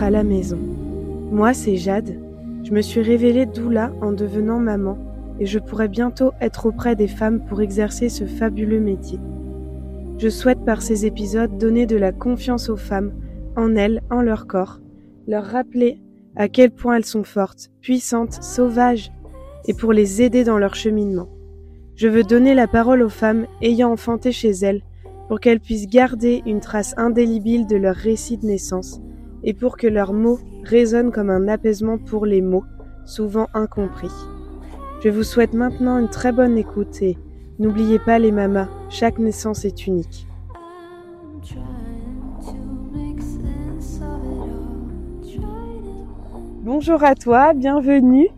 À la maison. Moi, c'est Jade. Je me suis révélée doula en devenant maman et je pourrais bientôt être auprès des femmes pour exercer ce fabuleux métier. Je souhaite par ces épisodes donner de la confiance aux femmes, en elles, en leur corps, leur rappeler à quel point elles sont fortes, puissantes, sauvages, et pour les aider dans leur cheminement. Je veux donner la parole aux femmes ayant enfanté chez elles pour qu'elles puissent garder une trace indélébile de leur récit de naissance et pour que leurs mots résonnent comme un apaisement pour les mots, souvent incompris. Je vous souhaite maintenant une très bonne écoute et n'oubliez pas les mamas, chaque naissance est unique. Bonjour à toi, bienvenue.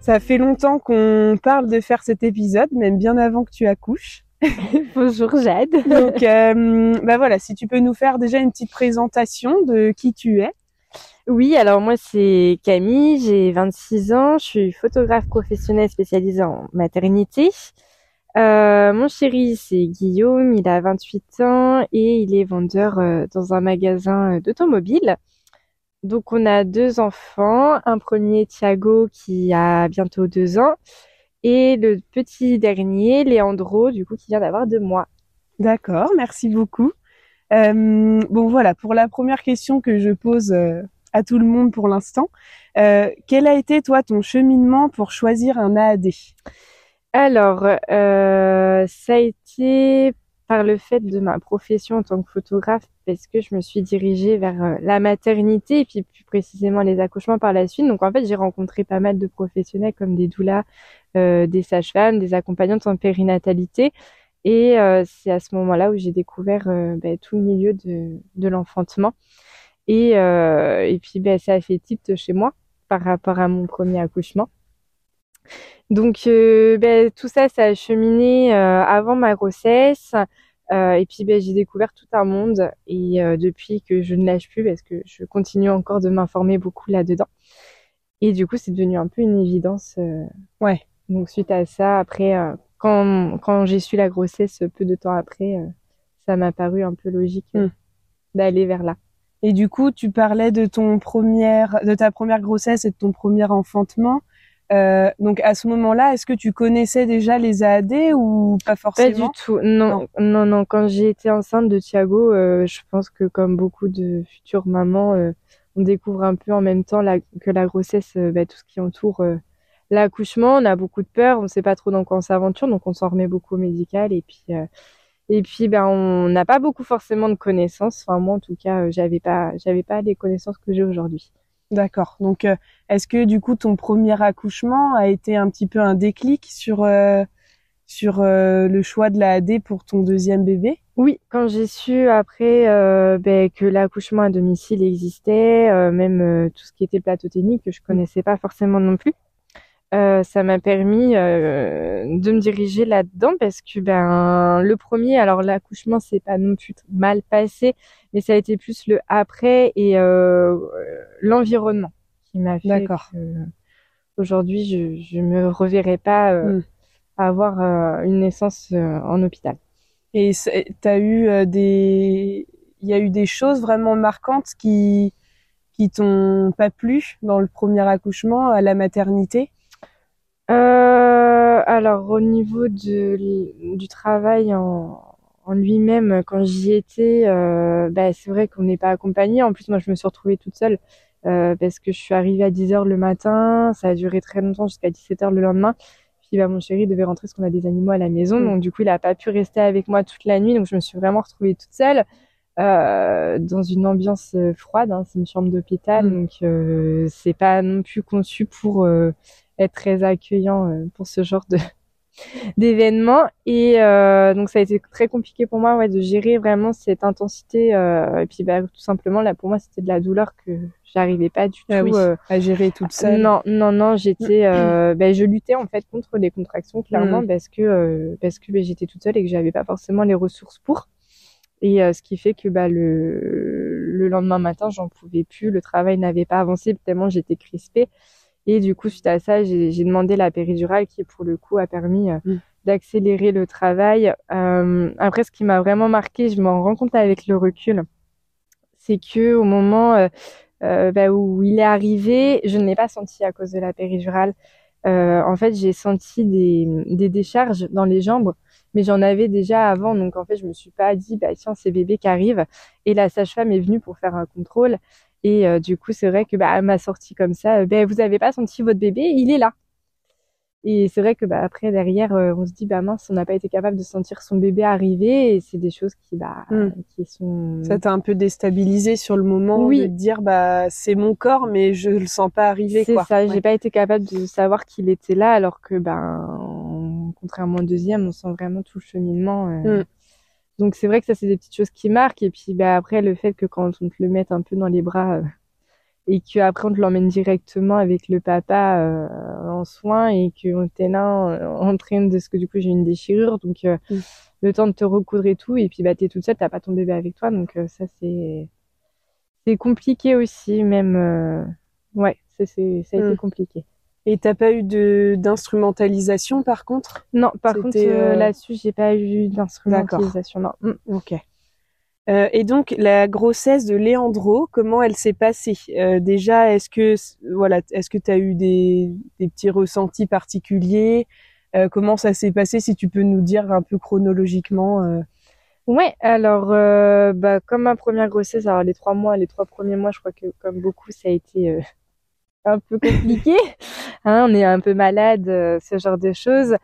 Ça fait longtemps qu'on parle de faire cet épisode, même bien avant que tu accouches. Bonjour Jade. Donc, euh, bah voilà, si tu peux nous faire déjà une petite présentation de qui tu es. Oui, alors moi c'est Camille, j'ai 26 ans, je suis photographe professionnelle spécialisée en maternité. Euh, mon chéri c'est Guillaume, il a 28 ans et il est vendeur euh, dans un magasin d'automobile. Donc on a deux enfants, un premier Thiago qui a bientôt deux ans et le petit dernier, Léandro, du coup, qui vient d'avoir deux mois. D'accord, merci beaucoup. Euh, bon voilà, pour la première question que je pose euh, à tout le monde pour l'instant, euh, quel a été toi ton cheminement pour choisir un AAD Alors, ça a été par le fait de ma profession en tant que photographe parce que je me suis dirigée vers euh, la maternité et puis plus précisément les accouchements par la suite. Donc en fait, j'ai rencontré pas mal de professionnels comme des doulas, euh, des sages-femmes, des accompagnantes en périnatalité. Et euh, c'est à ce moment-là où j'ai découvert ben, tout le milieu de, de l'enfantement. Et, et puis ben, ça a fait tilt chez moi par rapport à mon premier accouchement. Donc ben, tout ça, ça a cheminé avant ma grossesse. Euh, et puis ben, j'ai découvert tout un monde et euh, depuis que je ne lâche plus parce que je continue encore de m'informer beaucoup là-dedans. Et du coup, c'est devenu un peu une évidence. Euh, ouais. Donc suite à ça, après, quand, quand j'ai su la grossesse, peu de temps après, ça m'a paru un peu logique hmm. d'aller vers là. Et du coup, tu parlais de ton première, de ta première grossesse et de ton premier enfantement. Euh, donc à ce moment-là, est-ce que tu connaissais déjà les AAD ou pas forcément Pas du tout. Non, non, non. Quand j'ai été enceinte de Thiago, euh, je pense que comme beaucoup de futures mamans, euh, on découvre un peu en même temps la, que la grossesse, euh, bah, tout ce qui entoure l'accouchement. On a beaucoup de peur, on ne sait pas trop dans quoi on s'aventure, donc on s'en remet beaucoup au médical et puis. et puis ben on n'a pas beaucoup forcément de connaissances. Enfin moi en tout cas j'avais pas j'avais pas les connaissances que j'ai aujourd'hui. D'accord. Donc, euh, est-ce que du coup ton premier accouchement a été un petit peu un déclic sur euh, sur euh, le choix de la AD pour ton deuxième bébé? Oui, quand j'ai su après ben, que l'accouchement à domicile existait, même tout ce qui était plateau technique que je connaissais pas forcément non plus. Ça m'a permis de me diriger là-dedans parce que ben le premier alors l'accouchement c'est pas non plus mal passé mais ça a été plus le après et euh, l'environnement qui m'a fait D'accord. aujourd'hui je je me reverrai pas euh, hmm. avoir euh, une naissance euh, en hôpital. Et tu as eu des il y a eu des choses vraiment marquantes qui qui t'ont pas plu dans le premier accouchement à la maternité? Euh, alors au niveau de, du travail en, en lui-même, quand j'y étais, euh, bah, c'est vrai qu'on n'est pas accompagné. En plus, moi, je me suis retrouvée toute seule euh, parce que je suis arrivée à 10 heures le matin. Ça a duré très longtemps jusqu'à 17 heures le lendemain. Puis bah, mon chéri devait rentrer parce qu'on a des animaux à la maison. Mm. Donc du coup, il a pas pu rester avec moi toute la nuit. Donc je me suis vraiment retrouvée toute seule euh, dans une ambiance euh, froide. Hein. C'est une chambre d'hôpital. Mm. Donc euh, c'est pas non plus conçu pour euh, être très accueillant pour ce genre de d'événements et euh, donc ça a été très compliqué pour moi ouais de gérer vraiment cette intensité euh, et puis bah tout simplement là pour moi c'était de la douleur que j'arrivais pas du ah tout euh, à gérer toute seule. non non non j'étais euh, bah, je luttais en fait contre les contractions clairement mm. parce que euh, parce que bah, j'étais toute seule et que j'avais pas forcément les ressources pour. Et ce qui fait que bah le le lendemain matin j'en pouvais plus le travail n'avait pas avancé tellement j'étais crispée et du coup, suite à ça, j'ai demandé la péridurale qui, pour le coup, a permis euh, mm. d'accélérer le travail. Euh, après, ce qui m'a vraiment marqué, je m'en rends compte avec le recul, c'est que au moment bah, où il est arrivé, je ne l'ai pas senti à cause de la péridurale. en fait, j'ai senti des, des décharges dans les jambes mais j'en avais déjà avant. Donc en fait, je me suis pas dit, bah tiens, c'est bébé qui arrive. Et la sage-femme est venue pour faire un contrôle. Et euh, du coup, c'est vrai que bah, m'a sorti comme ça. ben vous avez pas senti votre bébé, il est là. Et c'est vrai que bah, après derrière, euh, on se dit bah mince, on n'a pas été capable de sentir son bébé arriver. Et c'est des choses qui bah hmm. qui sont. Ça t'a un peu déstabilisé sur le moment oui. de te dire bah c'est mon corps, mais je le sens pas arriver. C'est ça. J'ai pas été capable de savoir qu'il était là, alors que ben contrairement au deuxième, on sent vraiment tout le cheminement. Euh. Hmm. Donc c'est vrai que ça c'est des petites choses qui marquent. Et puis bah après le fait que quand on te le mette un peu dans les bras et qu'après on te l'emmène directement avec le papa euh, en soins et qu'on t'es là euh, en train de ce que du coup j'ai une déchirure donc euh, mm. le temps de te recoudre et tout et puis bah t'es toute seule t'as pas ton bébé avec toi donc ça c'est c'est compliqué aussi même ouais c'est c'est ça a été mm. compliqué et t'as pas eu de d'instrumentalisation par contre? Non par contre là-dessus j'ai pas eu d'instrumentalisation non. Mm. ok. Euh, et donc la grossesse de Léandro, comment elle s'est passée? Euh, Déjà, est-ce que voilà, est-ce que tu as eu des, des, petits ressentis particuliers? Euh, Comment ça s'est passé Si tu peux nous dire un peu chronologiquement. Euh... Ouais, alors bah, comme ma première grossesse, alors les trois mois, les trois premiers mois, je crois que comme beaucoup, ça a été un peu compliqué. hein, on est un peu malade, ce genre de choses.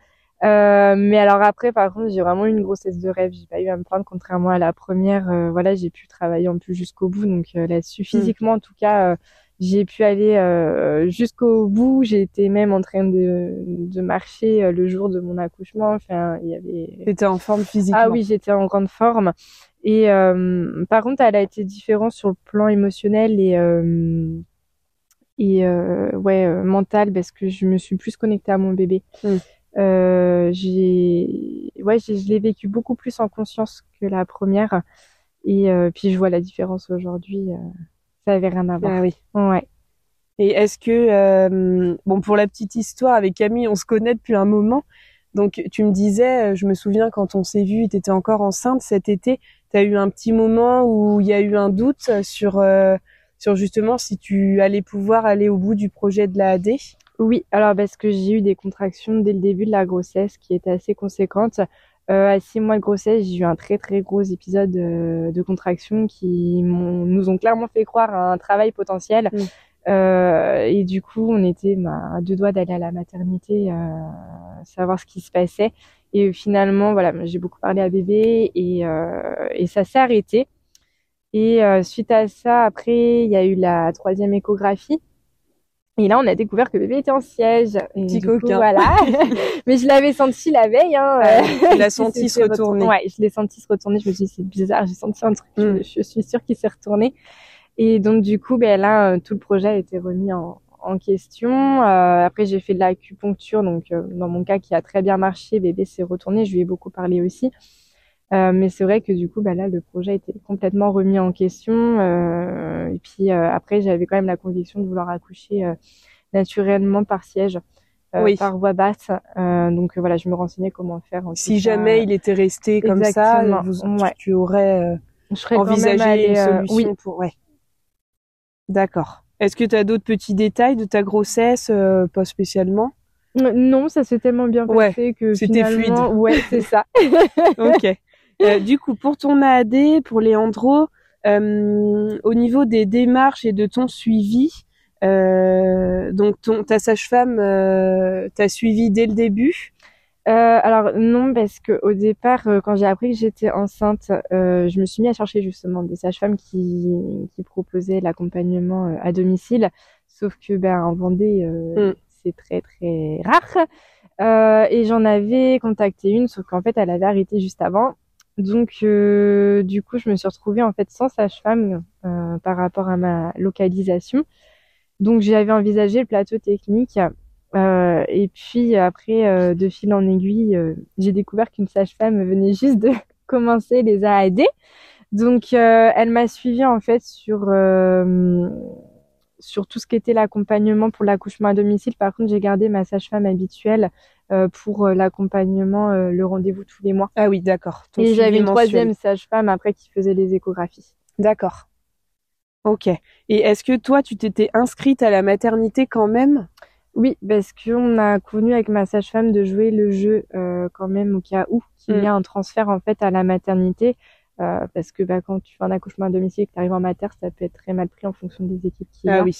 Euh, mais alors après, par contre, j'ai vraiment eu une grossesse de rêve. J'ai pas eu à me plaindre, contrairement à la première. Euh, voilà, j'ai pu travailler en plus jusqu'au bout. Donc euh, là-dessus, hmm. physiquement, en tout cas, j'ai pu aller jusqu'au bout. J'ai été même en train de, de marcher le jour de mon accouchement. Enfin, il y avait. T'étais en forme physiquement. Ah oui, j'étais en grande forme. Et par contre, elle a été différente sur le plan émotionnel et et ouais mental parce que je me suis plus connectée à mon bébé. Hmm. Euh, j'ai, ouais, je l'ai vécu beaucoup plus en conscience que la première. Et euh, puis je vois la différence aujourd'hui. Euh, ça avait rien à voir. Ah oui. Ouais. Et est-ce que, euh, bon, pour la petite histoire, avec Camille, on se connaît depuis un moment. Donc, tu me disais, je me souviens quand on s'est vu, tu étais encore enceinte cet été. Tu as eu un petit moment où il y a eu un doute sur, sur justement si tu allais pouvoir aller au bout du projet de la AD. Oui, alors parce que j'ai eu des contractions dès le début de la grossesse qui étaient assez conséquentes. Euh, à six mois de grossesse, j'ai eu un très très gros épisode euh, de contractions qui nous ont clairement fait croire à un travail potentiel. Mm. Euh, et du coup, on était bah, à deux doigts d'aller à la maternité, euh, savoir ce qui se passait. Et finalement, voilà, j'ai beaucoup parlé à bébé et, euh, et ça s'est arrêté. Et suite à ça, après, il y a eu la troisième échographie et là, on a découvert que bébé était en siège. Et Petit coquin. voilà. Mais je l'avais senti la veille. Hein. tu l'as senti se retourner. Ouais, je l'ai senti se retourner. Je me suis dit, c'est bizarre, j'ai senti un truc. Je, mm. suis sûre qu'il s'est retourné. Et donc, du coup, ben là, euh, tout le projet a été remis en, en question. Euh, après, j'ai fait de l'acupuncture. Donc, euh, dans mon cas, qui a très bien marché, bébé s'est retourné. Je lui ai beaucoup parlé aussi. Euh, mais c'est vrai que du coup, bah là, le projet était complètement remis en question. Euh, et puis euh, après, j'avais quand même la conviction de vouloir accoucher naturellement par siège, oui. par voie basse. donc voilà, je me renseignais comment faire. si jamais il était resté comme ça, vous, ouais. tu aurais envisagé une solution oui. pour. Ouais. D'accord. Est-ce que tu as d'autres petits détails de ta grossesse, pas spécialement? Non, ça s'est tellement bien passé ouais, que c'était fluide. Ouais, c'est ça. ok. Euh, du coup, pour ton AAD, pour Léandro, euh, au niveau des démarches et de ton suivi, euh, donc ton, ta sage-femme t'a suivi dès le début? Alors non, parce que au départ, quand j'ai appris que j'étais enceinte, je me suis mis à chercher justement des sages-femmes qui, qui proposaient l'accompagnement à domicile. Sauf que ben en Vendée, mm. c'est très très rare. et j'en avais contacté une, sauf qu'en fait, elle avait arrêté juste avant. Donc, euh, du coup, je me suis retrouvée en fait sans sage-femme euh, par rapport à ma localisation. Donc, j'avais envisagé le plateau technique. Euh, et puis après, de fil en aiguille, j'ai découvert qu'une sage-femme venait juste de commencer les AAD. Donc, elle m'a suivie en fait sur sur tout ce qui était l'accompagnement pour l'accouchement à domicile. Par contre, j'ai gardé ma sage-femme habituelle euh, pour euh, l'accompagnement, euh, le rendez-vous tous les mois. Ah oui, d'accord. Et j'avais une troisième sage-femme après qui faisait les échographies. D'accord. Ok. Et est-ce que toi, tu t'étais inscrite à la maternité quand même? Oui, parce qu'on a convenu avec ma sage-femme de jouer le jeu euh, quand même au cas où qu'il y Mm. a un transfert en fait à la maternité. Euh, parce que bah, quand tu fais un accouchement à domicile et que tu arrives en mater, ça peut être très mal pris en fonction des équipes y a. Ah oui.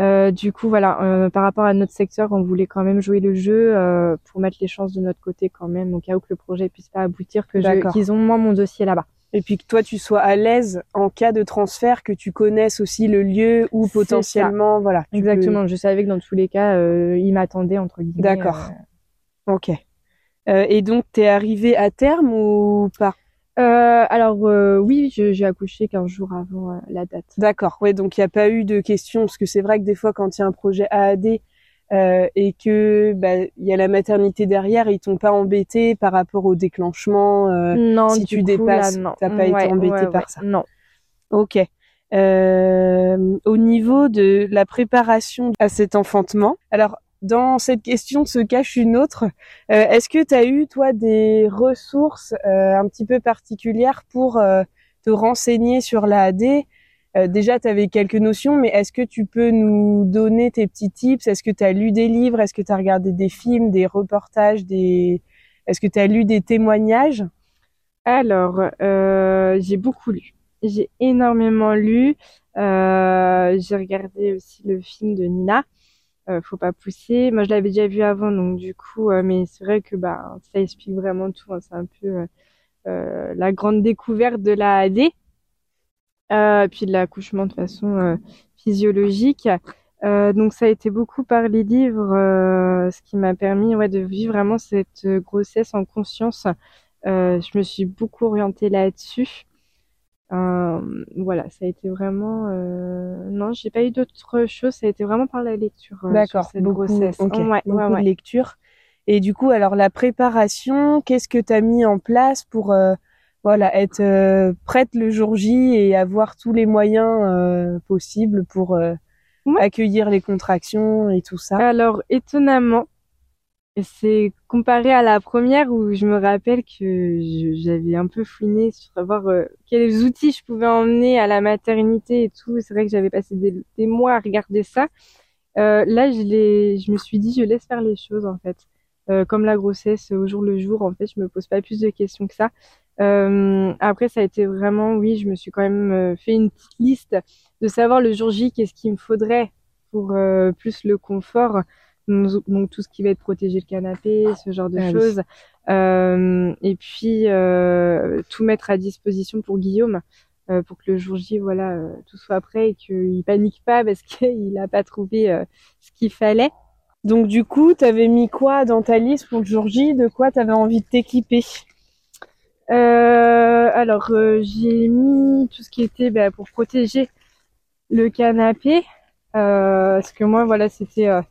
Euh, du coup, voilà, euh, par rapport à notre secteur, on voulait quand même jouer le jeu euh, pour mettre les chances de notre côté quand même, au cas où que le projet puisse pas aboutir, que je- qu'ils ont moins mon dossier là-bas. Et puis que toi, tu sois à l'aise en cas de transfert, que tu connaisses aussi le lieu où potentiellement, voilà. peux- Exactement. Je savais que dans tous les cas, euh, ils m'attendaient entre guillemets. D'accord. euh. Ok. Euh, et donc, t'es arrivé à terme ou pas? Euh, alors euh, oui, j'ai accouché 15 jours avant euh, la date. D'accord. Ouais, donc il n'y a pas eu de questions parce que c'est vrai que des fois, quand il y a un projet AAD euh, et que bah il y a la maternité derrière, ils t'ont pas embêté par rapport au déclenchement. euh, non, si tu coup, dépasses, t'as pas été Ouais, embêté ouais, par ouais. ça. Non. Ok. Euh, au niveau de la préparation à cet enfantement, alors dans cette question se cache une autre. Euh, Est-ce que tu as eu toi des ressources euh, un petit peu particulières pour euh, te renseigner sur euh, Déjà, tu avais quelques notions, mais est-ce que tu peux nous donner tes petits tips? Est-ce que tu as lu des livres? Est-ce que tu as regardé des films, des reportages, des Est-ce que tu as lu des témoignages? Alors, j'ai beaucoup lu. J'ai énormément lu. J'ai regardé aussi le film de Nina. Euh, faut pas pousser. Moi, je l'avais déjà vu avant, donc du coup, euh, mais c'est vrai que bah ça explique vraiment tout. hein. C'est un peu euh, euh, la grande découverte de la AD, euh, puis de l'accouchement de façon euh, physiologique. Donc ça a été beaucoup par les livres, ce qui m'a permis ouais, de vivre vraiment cette grossesse en conscience. Je me suis beaucoup orientée là-dessus. Euh, voilà, ça a été vraiment. Euh... Non, j'ai pas eu d'autres choses. Ça a été vraiment par la lecture euh, sur cette beaucoup, grossesse. ok, Ouais, beaucoup ouais, ouais. de lecture. Et du coup, alors la préparation, qu'est-ce que tu as mis en place pour euh, voilà être euh, prête le jour J et avoir tous les moyens euh, possibles pour euh, accueillir les contractions et tout ça? Alors, étonnamment, c'est comparé à la première où je me rappelle que j'avais un peu fouiné sur savoir euh, quels outils je pouvais emmener à la maternité et tout. C'est vrai que j'avais passé des, mois à regarder ça. Euh, là, je je me suis dit, je laisse faire les choses en fait. Euh, comme la grossesse au jour le jour, en fait, je me pose pas plus de questions que ça. Euh, après, ça a été vraiment, oui, je me suis quand même euh, fait une petite liste de savoir le jour J qu'est-ce qu'il me faudrait pour plus le confort. Donc, tout ce qui va être protéger le canapé, ce genre de Ah oui. choses. Euh, et puis euh, tout mettre à disposition pour Guillaume euh, pour que le jour J, voilà, euh, tout soit prêt et qu'il panique pas parce qu'il n'a pas trouvé euh, ce qu'il fallait. Donc du coup, tu avais mis quoi dans ta liste pour le jour J? De quoi tu avais envie de t'équiper? Euh, alors euh, j'ai mis tout ce qui était bah, pour protéger le canapé euh, parce que moi voilà c'était euh,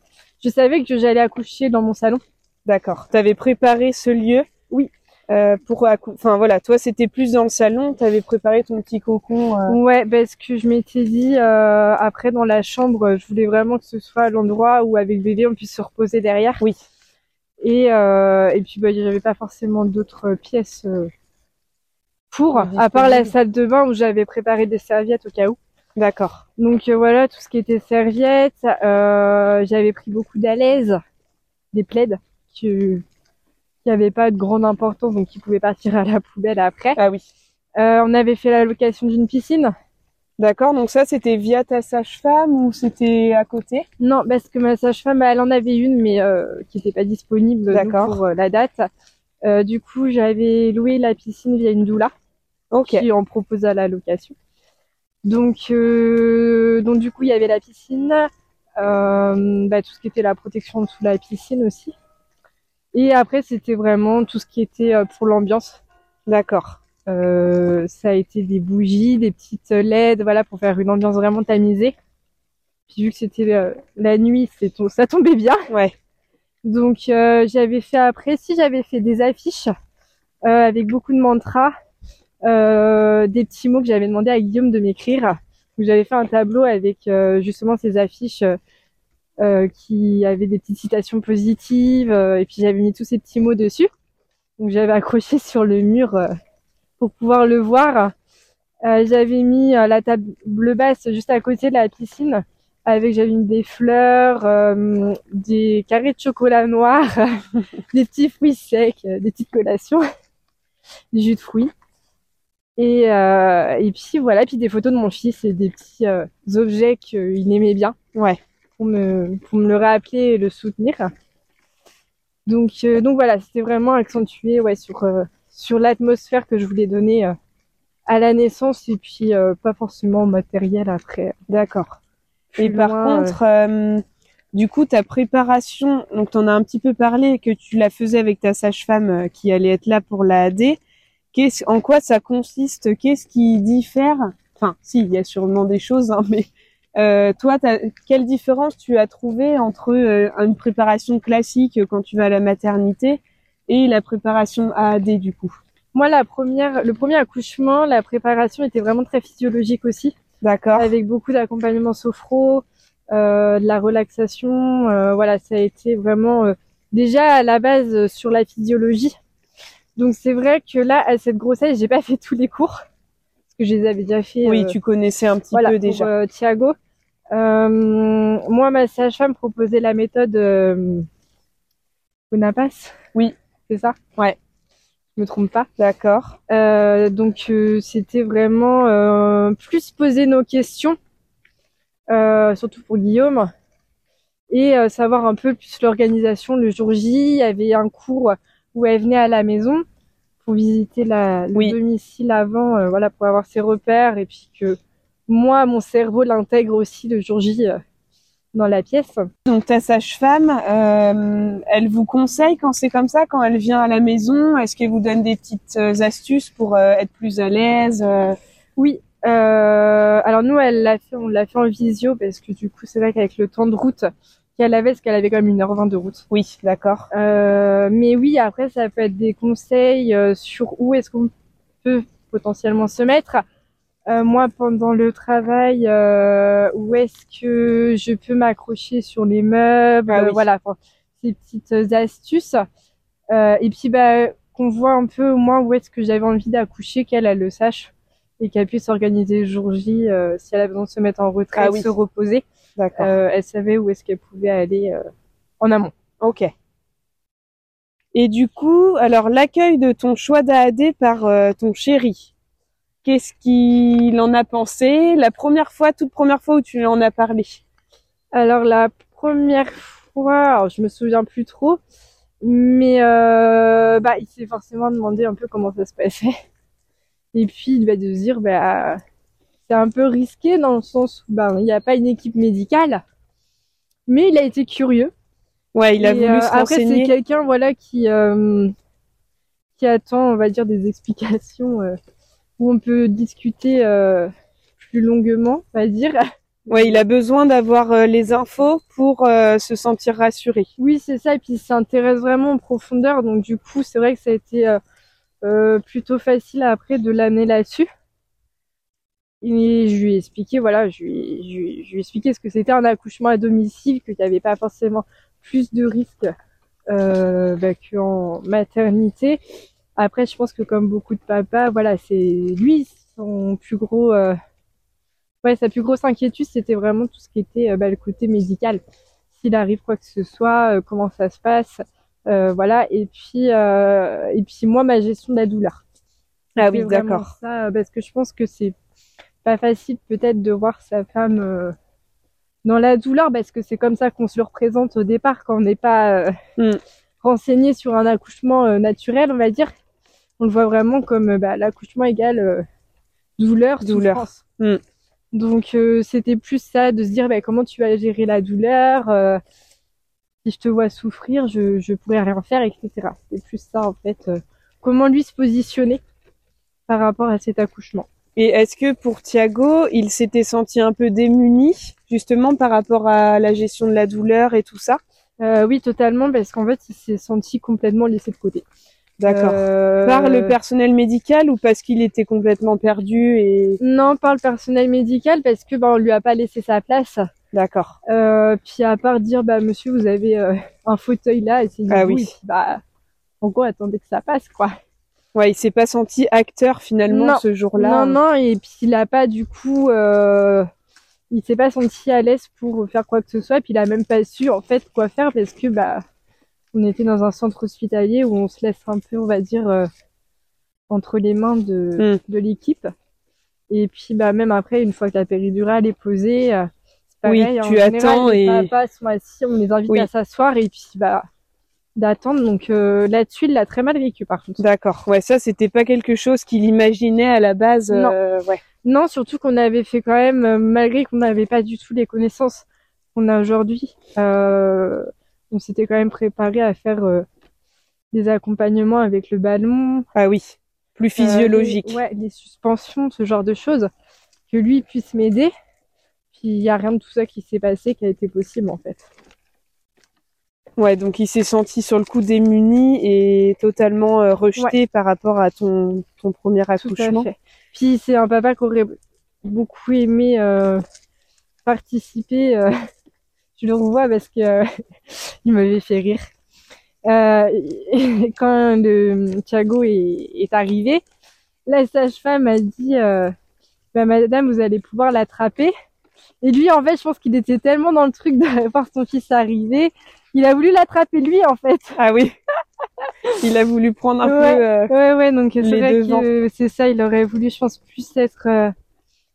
je savais que j'allais accoucher dans mon salon D'accord. Tu avais préparé ce lieu Oui. Euh, pour accou- enfin voilà, toi c'était plus dans le salon, tu avais préparé ton petit cocon euh, Ouais, parce que je m'étais dit, euh, après dans la chambre, je voulais vraiment que ce soit l'endroit où avec bébé on puisse se reposer derrière. Oui. Et, euh, et puis bah, j'avais pas forcément d'autres pièces euh, pour, à part la salle de bain où j'avais préparé des serviettes au cas où. D'accord. Donc euh, voilà, tout ce qui était serviettes, euh, j'avais pris beaucoup d'alaises, des plaids qui n'avaient pas de grande importance, donc qui pouvaient partir à la poubelle après. Ah oui. Euh, on avait fait la location d'une piscine. D'accord, donc ça c'était via ta sage-femme ou c'était à côté? Non, parce que ma sage-femme, elle en avait une, mais euh, qui n'était pas disponible D'accord. pour euh, la date. Euh, du coup, j'avais loué la piscine via une doula Ok. qui en proposa la location. Donc, euh, donc du coup, il y avait la piscine, euh, bah, tout ce qui était la protection sous la piscine aussi. Et après, c'était vraiment tout ce qui était euh, pour l'ambiance. D'accord. Euh, ça a été des bougies, des petites LED, voilà, pour faire une ambiance vraiment tamisée. Puis vu que c'était euh, la nuit, ça tombait bien. Ouais. Donc euh, j'avais fait après, si j'avais fait des affiches euh, avec beaucoup de mantras, des petits mots que j'avais demandé à Guillaume de m'écrire. J'avais fait un tableau avec euh, justement ces affiches euh, qui avaient des petites citations positives, euh, et puis j'avais mis tous ces petits mots dessus. Donc j'avais accroché sur le mur euh, pour pouvoir le voir. j'avais mis la table basse juste à côté de la piscine avec j'avais mis des fleurs, des carrés de chocolat noir, des petits fruits secs, des petites collations, du jus de fruits. Et, et puis voilà, puis des photos de mon fils et des petits objets qu'il aimait bien. Ouais. Pour me, pour me le rappeler et le soutenir. Donc, euh, donc voilà, c'était vraiment accentué ouais, sur, euh, sur l'atmosphère que je voulais donner euh, à la naissance et puis pas forcément matériel après. D'accord. Et par contre, du coup, ta préparation, donc tu en as un petit peu parlé, que tu la faisais avec ta sage-femme qui allait être là pour la AD. En quoi ça consiste Qu'est-ce qui diffère? Enfin, si, il y a sûrement des choses, hein, mais euh, toi, quelle différence tu as trouvé entre euh, une préparation classique quand tu vas à la maternité et la préparation AAD du coup? Moi, la première, le premier accouchement, la préparation était vraiment très physiologique aussi. D'accord. Avec beaucoup d'accompagnement sophro, euh, de la relaxation. Voilà, ça a été vraiment déjà à la base sur la physiologie. Donc c'est vrai que là, à cette grossesse, j'ai pas fait tous les cours parce que je les avais déjà fait. Oui, tu connaissais un petit peu déjà. Pour, Thiago. Euh, moi, ma sage-femme proposait la méthode euh. Oui. C'est ça? Ouais. Je me trompe pas. D'accord. Euh, donc, euh, c'était vraiment euh, plus poser nos questions, surtout pour Guillaume, et savoir un peu plus l'organisation. Le jour J, il y avait un cours où elle venait à la maison pour visiter la, le domicile avant, voilà, pour avoir ses repères, et puis que moi, mon cerveau l'intègre aussi le jour J euh, dans la pièce. Donc ta sage-femme, euh, elle vous conseille quand c'est comme ça, quand elle vient à la maison? Est-ce qu'elle vous donne des petites euh, astuces pour être plus à l'aise Oui. alors nous, elle l'a fait, on l'a fait en visio parce que du coup, c'est vrai qu'avec le temps de route qu'elle avait, parce qu'elle avait quand même une heure vingt de route. Oui, d'accord. mais oui, après, ça peut être des conseils sur où est-ce qu'on peut potentiellement se mettre. Euh, moi, pendant le travail, euh, où est-ce que je peux m'accrocher sur les meubles, ah voilà, ces petites astuces. Euh, et puis, bah, qu'on voit un peu au moins où est-ce que j'avais envie d'accoucher, qu'elle elle le sache et qu'elle puisse organiser le jour J si elle a besoin de se mettre en retraite, ah, se reposer. Elle savait où est-ce qu'elle pouvait aller en amont. Ok. Et du coup, alors l'accueil de ton choix d'AAD par ton chéri, Qu'est-ce qu'il en a pensé La première fois, toute première fois où tu en as parlé? Alors la première fois, alors je me souviens plus trop, mais euh, bah il s'est forcément demandé un peu comment ça se passait. Et puis bah, de se dire bah c'est un peu risqué dans le sens où bah il n'y a pas une équipe médicale, mais il a été curieux. Ouais, il a voulu euh, se Après c'est quelqu'un voilà qui euh, qui attend on va dire des explications où on peut discuter euh, plus longuement, on va dire. Ouais, il a besoin d'avoir euh, les infos pour euh, se sentir rassuré. Oui, c'est ça. Et puis, il s'intéresse vraiment en profondeur. Donc, du coup, c'est vrai que ça a été plutôt facile après de l'amener là-dessus. Et je lui ai expliqué, voilà, je lui, je lui, je lui ai expliqué ce que c'était un accouchement à domicile, qu'il n'y avait pas forcément plus de risques euh, bah, qu'en maternité après, je pense que comme beaucoup de papas, voilà, c'est lui son plus gros, euh... ouais, sa plus grosse inquiétude, c'était vraiment tout ce qui était euh, bah, le côté médical. S'il arrive quoi que ce soit, euh, comment ça se passe, voilà. Et puis, et puis moi, ma gestion de la douleur. Ah oui, d'accord. Ça, parce que je pense que c'est pas facile peut-être de voir sa femme dans la douleur, parce que c'est comme ça qu'on se le représente au départ quand on n'est pas mm. renseigné sur un accouchement naturel, on va dire on le voit vraiment comme bah, l'accouchement égale euh, douleur, douleur. Mm. Donc euh, c'était plus ça de se dire bah, comment tu vas gérer la douleur. Euh, si je te vois souffrir, je je pourrais rien faire, etc. C'était plus ça en fait. comment lui se positionner par rapport à cet accouchement. Et est-ce que pour Thiago, il s'était senti un peu démuni justement par rapport à la gestion de la douleur et tout ça Oui, totalement, parce qu'en fait, il s'est senti complètement laissé de côté. D'accord. Euh, par le personnel médical ou parce qu'il était complètement perdu et Non, par le personnel médical parce que bah on lui a pas laissé sa place. D'accord. Euh, puis à part dire bah monsieur vous avez euh, un fauteuil là et c'est ah oui. bah en gros attendez que ça passe quoi? Ouais, il s'est pas senti acteur finalement Non. ce jour-là. Non, non, et puis il a pas du coup, euh, il s'est pas senti à l'aise pour faire quoi que ce soit, puis il a même pas su en fait quoi faire parce que bah, on était dans un centre hospitalier où on se laisse un peu, on va dire, euh, entre les mains de, de l'équipe. Et puis bah même après, une fois que la péridurale est posée, euh, c'est Oui, en tu général, attends les et- papas sont assis, on les invite Oui. à s'asseoir et puis bah d'attendre. Donc euh, là-dessus, il l'a très mal vécu par contre. D'accord. Ouais, ça c'était pas quelque chose qu'il imaginait à la base. Non. euh, ouais. Non, surtout qu'on avait fait quand même, euh, malgré qu'on n'avait pas du tout les connaissances qu'on a aujourd'hui, euh, on s'était quand même préparé à faire euh, des accompagnements avec le ballon, Ah oui. Plus physiologique. euh, les- ouais, les suspensions, ce genre de choses, que lui puisse m'aider. Puis il y a rien de tout ça qui s'est passé qui a été possible en fait. Ouais, donc il s'est senti sur le coup démuni et totalement euh, rejeté par rapport à ton, ton premier Tout à accouchement. fait. Puis c'est un papa qui aurait beaucoup aimé euh, participer. euh, je le revois parce que euh, il m'avait fait rire. Quand le Thiago est, est arrivé, la sage-femme a dit bah, Madame, vous allez pouvoir l'attraper. Et lui, en fait, je pense qu'il était tellement dans le truc de voir son fils arriver, il a voulu l'attraper lui, en fait. Ah oui. il a voulu prendre un Ouais. peu. euh, Ouais, ouais, donc c'est vrai que c'est ça, il aurait voulu, je pense, plus être euh,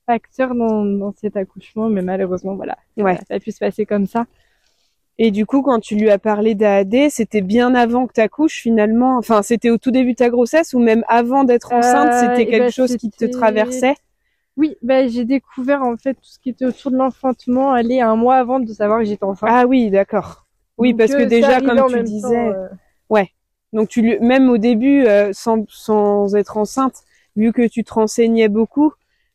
acteur dans, dans cet accouchement, mais malheureusement, voilà, Ouais. ça a pu se passer comme ça. Et du coup, quand tu lui as parlé d'AAD, c'était bien avant que tu accouches finalement? Enfin, c'était au tout début de ta grossesse ou même avant d'être enceinte, Euh, c'était eh quelque ben, chose qui te traversait? Oui, ben j'ai découvert en fait tout ce qui était autour de l'enfantement, aller un mois avant de savoir que j'étais enceinte. Ah oui, d'accord. Oui, parce que euh, déjà, comme tu disais, temps, euh, donc tu lui, même au début, euh, sans, sans être enceinte, vu que tu te renseignais beaucoup,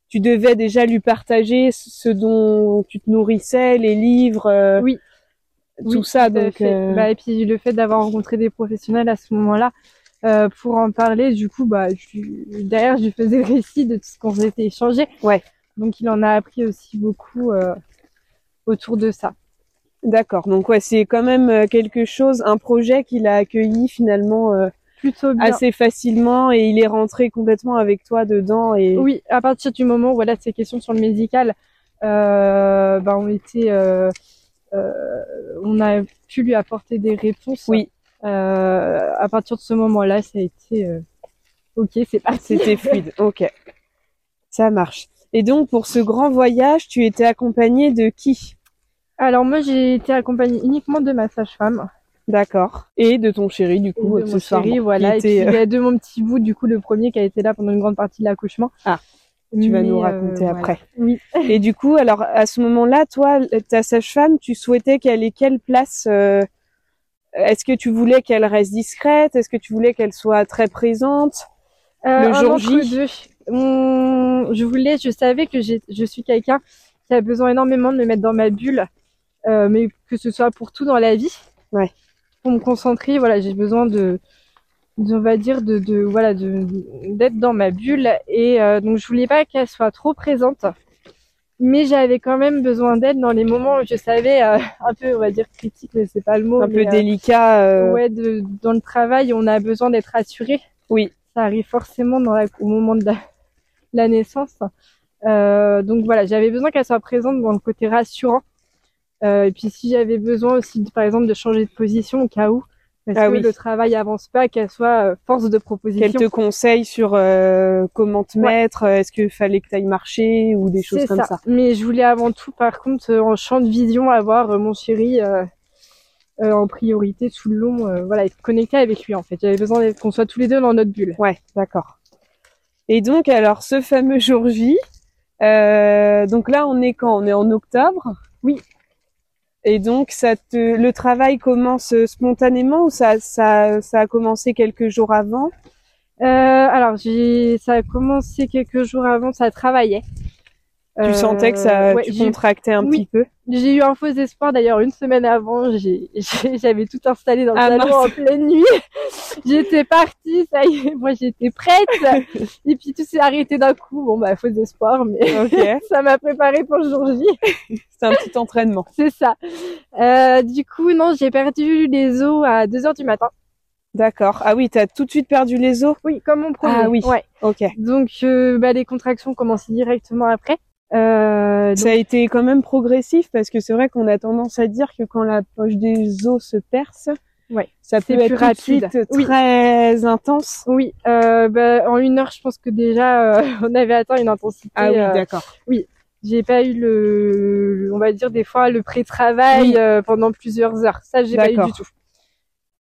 tu devais déjà lui partager ce dont tu te nourrissais, les livres, euh, Oui. tout Oui, ça. tout donc, Bah, et puis le fait d'avoir rencontré des professionnels à ce moment-là pour en parler, du coup, bah, je, derrière, je lui faisais le récit de tout ce qu'on s'était échangé. Ouais. Donc il en a appris aussi beaucoup autour de ça. D'accord. Donc ouais, c'est quand même euh, quelque chose, un projet qu'il a accueilli finalement euh, Plutôt bien. assez facilement et il est rentré complètement avec toi dedans et Oui, à partir du moment où voilà, ces questions sur le médical euh, bah, ont été, euh, euh, on a pu lui apporter des réponses. Oui. Euh, à partir de ce moment-là, ça a été euh, ok, c'est parti. c'était fluide. Ok, ça marche. Et donc pour ce grand voyage, tu étais accompagné de qui? Alors moi, j'ai été accompagnée uniquement de ma sage-femme, D'accord. Et de ton chéri du et coup, de mon chéri, qui voilà, et était, puis euh, euh, de mon petit bout, du coup, le premier qui a été là pendant une grande partie de l'accouchement. Ah, tu vas Mais, nous euh, raconter après. Oui. Et du coup, alors à ce moment-là, toi, ta sage-femme, tu souhaitais qu'elle ait quelle place euh, Est-ce que tu voulais qu'elle reste discrète? Est-ce que tu voulais qu'elle soit très présente? Euh, Le jour J. deux. On- Je voulais, je savais que je suis quelqu'un qui a besoin énormément de me mettre dans ma bulle, euh, mais que ce soit pour tout dans la vie. Ouais. Pour me concentrer, voilà, j'ai besoin de, de- on va dire, de, de voilà, de d'être dans ma bulle. Et euh, donc, je voulais pas qu'elle soit trop présente, mais j'avais quand même besoin d'elle dans les moments où je savais euh, un peu, on va dire, critique, mais c'est pas le mot. Un peu mais, euh, délicat euh, Ouais, de, dans le travail, on a besoin d'être assuré. Oui. Ça arrive forcément dans la- au moment de la, la naissance. Euh, donc voilà, j'avais besoin qu'elle soit présente dans le côté rassurant. Euh, et puis si j'avais besoin aussi, par exemple, de changer de position au cas où, parce Ah que oui. le travail avance pas, qu'elle soit euh, force de Qu'elle proposition. te conseille sur euh, comment te Ouais. mettre, euh, est-ce qu'il fallait que tu ailles marcher ou des choses comme ça. Mais je voulais avant tout, par contre, euh, en champ de vision, avoir euh, mon chéri euh, euh, en priorité tout le long. euh, voilà, être connecté avec lui en fait. J'avais besoin qu'on soit tous les deux dans notre bulle. Ouais, d'accord. Et donc, alors, ce fameux jour J, euh, donc là, on est quand? On est en octobre? Oui. Et donc, ça te, le travail commence spontanément ou ça, ça, ça a commencé quelques jours avant? Euh, alors, ça a commencé quelques jours avant, ça travaillait. Tu Euh, sentais que ça, ouais, tu contractais un oui. petit peu? J'ai eu un faux espoir d'ailleurs une semaine avant. J'avais tout installé dans le Ah, salon en pleine nuit. j'étais partie, ça y est, moi j'étais prête. Et puis tout s'est arrêté d'un coup. Bon bah faux espoir, mais ça m'a préparé pour le jour J. c'est un petit entraînement. C'est ça. Euh, du coup, non, j'ai perdu les os à 2 heures du matin. D'accord. Ah oui, t'as tout de suite perdu les os? Oui, comme mon premier. Ah oui. Ouais. Ok. Donc euh, bah, les contractions commençaient directement après. Euh, donc- Ça a été quand même progressif parce que c'est vrai qu'on a tendance à dire que quand la poche des os se perce, Ouais. ça peut être rapide. Oui. très intense. Oui, euh, bah, en une heure, je pense que déjà, euh, on avait atteint une intensité. Ah oui, euh, d'accord. j'ai pas eu le, on va dire des fois le pré-travail Oui. euh, pendant plusieurs heures. Ça, j'ai pas eu du tout.